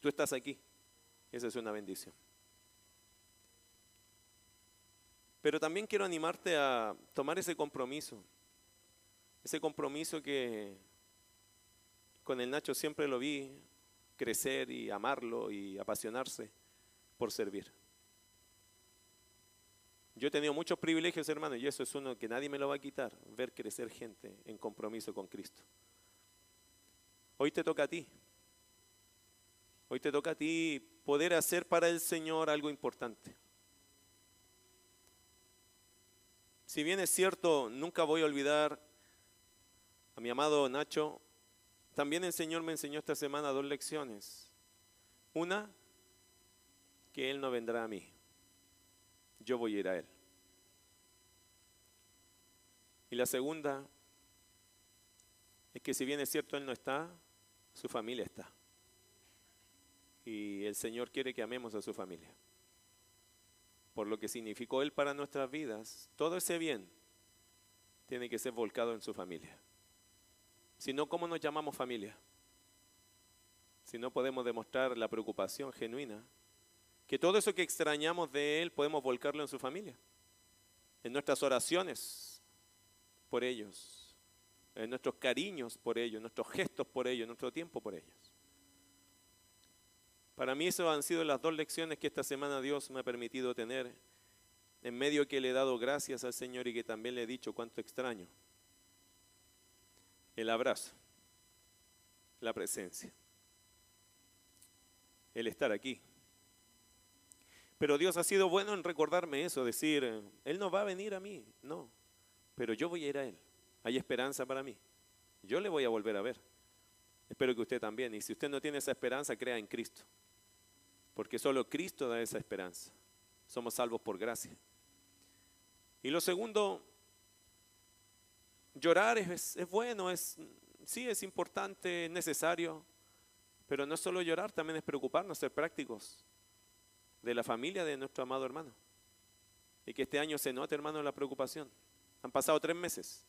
Tú estás aquí. Esa es una bendición. Pero también quiero animarte a tomar ese compromiso. Ese compromiso que con el Nacho siempre lo vi crecer y amarlo y apasionarse por servir. Yo he tenido muchos privilegios, hermano, y eso es uno que nadie me lo va a quitar, ver crecer gente en compromiso con Cristo. Hoy te toca a ti. Hoy te toca a ti poder hacer para el Señor algo importante. Si bien es cierto, nunca voy a olvidar a mi amado Nacho, también el Señor me enseñó esta semana dos lecciones. Una, que Él no vendrá a mí, yo voy a ir a Él. Y la segunda es que si bien es cierto Él no está, su familia está. Y el Señor quiere que amemos a su familia. Por lo que significó Él para nuestras vidas, todo ese bien tiene que ser volcado en su familia. Si no, ¿cómo nos llamamos familia? Si no podemos demostrar la preocupación genuina, que todo eso que extrañamos de Él podemos volcarlo en su familia, en nuestras oraciones por ellos, en nuestros cariños por ellos, nuestros gestos por ellos, nuestro tiempo por ellos. Para mí esas han sido las dos lecciones que esta semana Dios me ha permitido tener, en medio que le he dado gracias al Señor y que también le he dicho cuánto extraño. El abrazo, la presencia, el estar aquí. Pero Dios ha sido bueno en recordarme eso, decir, Él no va a venir a mí, no, pero yo voy a ir a Él. Hay esperanza para mí. Yo le voy a volver a ver. Espero que usted también. Y si usted no tiene esa esperanza, crea en Cristo. Porque solo Cristo da esa esperanza. Somos salvos por gracia. Y lo segundo, llorar es, bueno, es, sí es importante, es necesario. Pero no solo llorar, también es preocuparnos, ser prácticos de la familia de nuestro amado hermano. Y que este año se note, hermano, la preocupación. Han pasado tres meses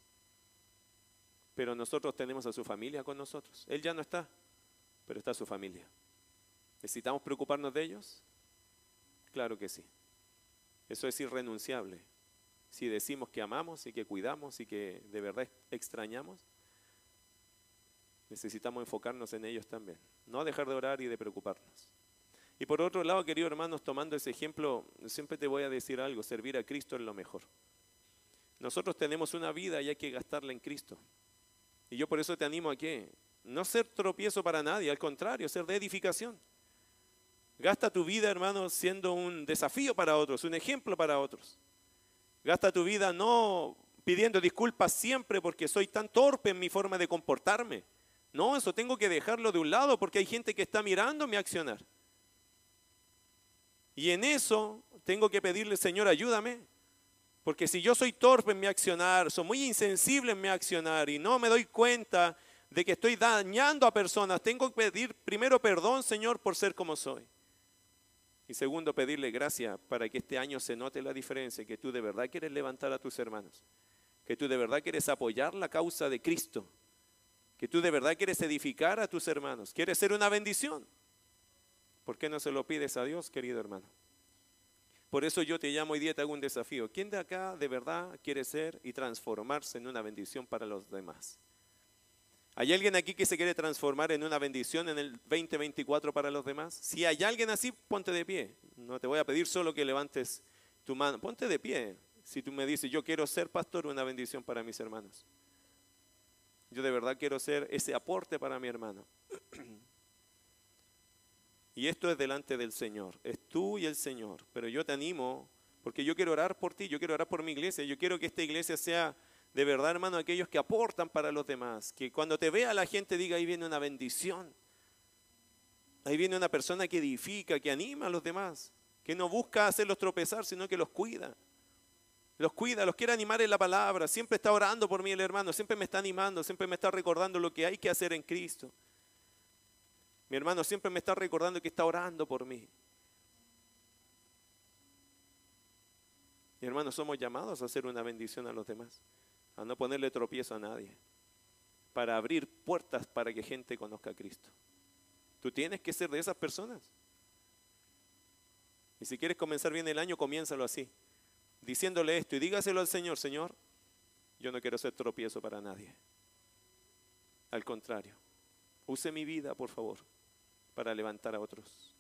pero nosotros tenemos a su familia con nosotros. Él ya no está, pero está su familia. ¿Necesitamos preocuparnos de ellos? Claro que sí. Eso es irrenunciable. Si decimos que amamos y que cuidamos y que de verdad extrañamos, necesitamos enfocarnos en ellos también. No dejar de orar y de preocuparnos. Y por otro lado, queridos hermanos, tomando ese ejemplo, siempre te voy a decir algo, servir a Cristo es lo mejor. Nosotros tenemos una vida y hay que gastarla en Cristo. Y yo por eso te animo a que no ser tropiezo para nadie, al contrario, ser de edificación. Gasta tu vida, hermano, siendo un desafío para otros, un ejemplo para otros. Gasta tu vida no pidiendo disculpas siempre porque soy tan torpe en mi forma de comportarme. No, eso tengo que dejarlo de un lado porque hay gente que está mirando mi accionar. Y en eso tengo que pedirle, Señor, ayúdame, porque si yo soy torpe en mi accionar, soy muy insensible en mi accionar y no me doy cuenta de que estoy dañando a personas, tengo que pedir primero perdón, Señor, por ser como soy. Y segundo, pedirle gracia para que este año se note la diferencia, que tú de verdad quieres levantar a tus hermanos, que tú de verdad quieres apoyar la causa de Cristo, que tú de verdad quieres edificar a tus hermanos, quieres ser una bendición. ¿Por qué no se lo pides a Dios, querido hermano? Por eso yo te llamo hoy día, te hago un desafío. ¿Quién de acá de verdad quiere ser y transformarse en una bendición para los demás? ¿Hay alguien aquí que se quiere transformar en una bendición en el 2024 para los demás? Si hay alguien así, ponte de pie. No te voy a pedir solo que levantes tu mano. Ponte de pie. Si tú me dices, yo quiero ser pastor, una bendición para mis hermanos. Yo de verdad quiero ser ese aporte para mi hermano. Y esto es delante del Señor, es tú y el Señor. Pero yo te animo, porque yo quiero orar por ti, yo quiero orar por mi iglesia, yo quiero que esta iglesia sea de verdad, hermano, aquellos que aportan para los demás. Que cuando te vea la gente diga, ahí viene una bendición. Ahí viene una persona que edifica, que anima a los demás, que no busca hacerlos tropezar, sino que los cuida. Los cuida, los quiere animar en la palabra. Siempre está orando por mí el hermano, siempre me está animando, siempre me está recordando lo que hay que hacer en Cristo. Mi hermano siempre me está recordando que está orando por mí. Mi hermano, somos llamados a hacer una bendición a los demás, a no ponerle tropiezo a nadie, para abrir puertas para que gente conozca a Cristo. Tú tienes que ser de esas personas. Y si quieres comenzar bien el año, comiénzalo así, diciéndole esto y dígaselo al Señor, Señor, yo no quiero ser tropiezo para nadie. Al contrario, use mi vida, por favor, para levantar a otros,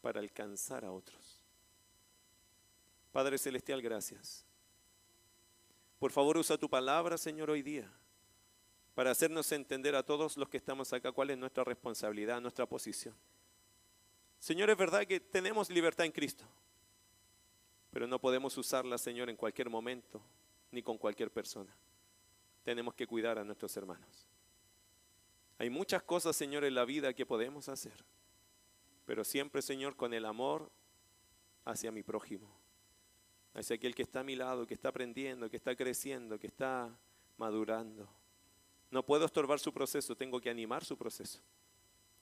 para alcanzar a otros. Padre Celestial, gracias. Por favor, usa tu palabra, Señor, hoy día, para hacernos entender a todos los que estamos acá cuál es nuestra responsabilidad, nuestra posición. Señor, es verdad que tenemos libertad en Cristo, pero no podemos usarla, Señor, en cualquier momento ni con cualquier persona. Tenemos que cuidar a nuestros hermanos. Hay muchas cosas, Señor, en la vida que podemos hacer, pero siempre, Señor, con el amor hacia mi prójimo, hacia aquel que está a mi lado, que está aprendiendo, que está creciendo, que está madurando. No puedo estorbar su proceso, tengo que animar su proceso.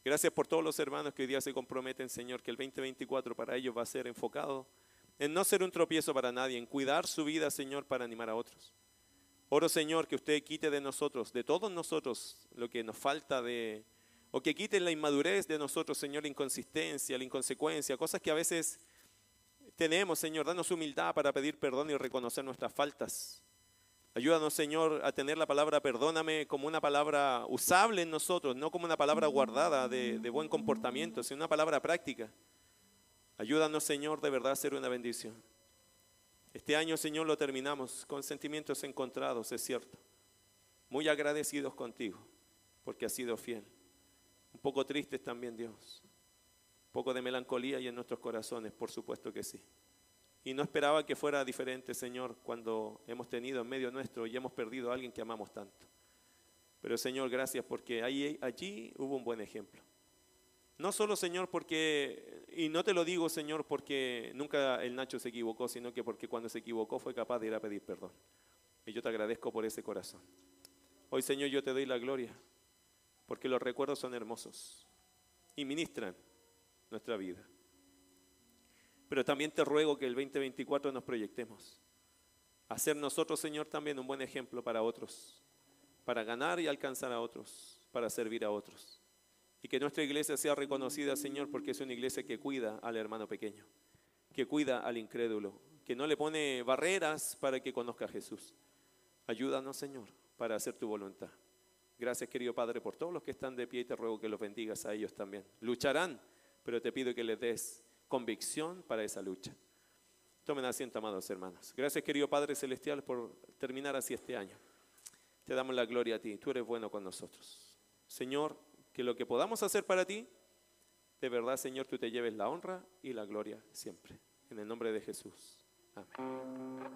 Gracias por todos los hermanos que hoy día se comprometen, Señor, que el 2024 para ellos va a ser enfocado en no ser un tropiezo para nadie, en cuidar su vida, Señor, para animar a otros. Oro, Señor, que usted quite de nosotros, de todos nosotros, lo que nos falta de, o que quite la inmadurez de nosotros, Señor, la inconsistencia, la inconsecuencia, cosas que a veces tenemos, Señor. Danos humildad para pedir perdón y reconocer nuestras faltas. Ayúdanos, Señor, a tener la palabra perdóname como una palabra usable en nosotros, no como una palabra guardada de, de buen comportamiento, sino una palabra práctica. Ayúdanos, Señor, de verdad a ser una bendición. Este año, Señor, lo terminamos con sentimientos encontrados, es cierto. Muy agradecidos contigo, porque has sido fiel. Un poco tristes también, Dios. Poco de melancolía y en nuestros corazones, por supuesto que sí. Y no esperaba que fuera diferente, Señor, cuando hemos tenido en medio nuestro y hemos perdido a alguien que amamos tanto. Pero, Señor, gracias porque ahí, allí hubo un buen ejemplo. No solo, Señor, porque, y no te lo digo, Señor, porque nunca el Nacho se equivocó, sino que porque cuando se equivocó fue capaz de ir a pedir perdón. Y yo te agradezco por ese corazón. Hoy, Señor, yo te doy la gloria, porque los recuerdos son hermosos y ministran nuestra vida. Pero también te ruego que el 2024 nos proyectemos. A ser nosotros, Señor, también un buen ejemplo para otros, para ganar y alcanzar a otros, para servir a otros. Y que nuestra iglesia sea reconocida, Señor, porque es una iglesia que cuida al hermano pequeño, que cuida al incrédulo, que no le pone barreras para que conozca a Jesús. Ayúdanos, Señor, para hacer tu voluntad. Gracias, querido Padre, por todos los que están de pie y te ruego que los bendigas a ellos también. Lucharán, pero te pido que les des convicción para esa lucha. Tomen asiento, amados hermanos. Gracias, querido Padre Celestial, por terminar así este año. Te damos la gloria a ti. Tú eres bueno con nosotros. Señor, que lo que podamos hacer para ti, de verdad, Señor, tú te lleves la honra y la gloria siempre. En el nombre de Jesús. Amén.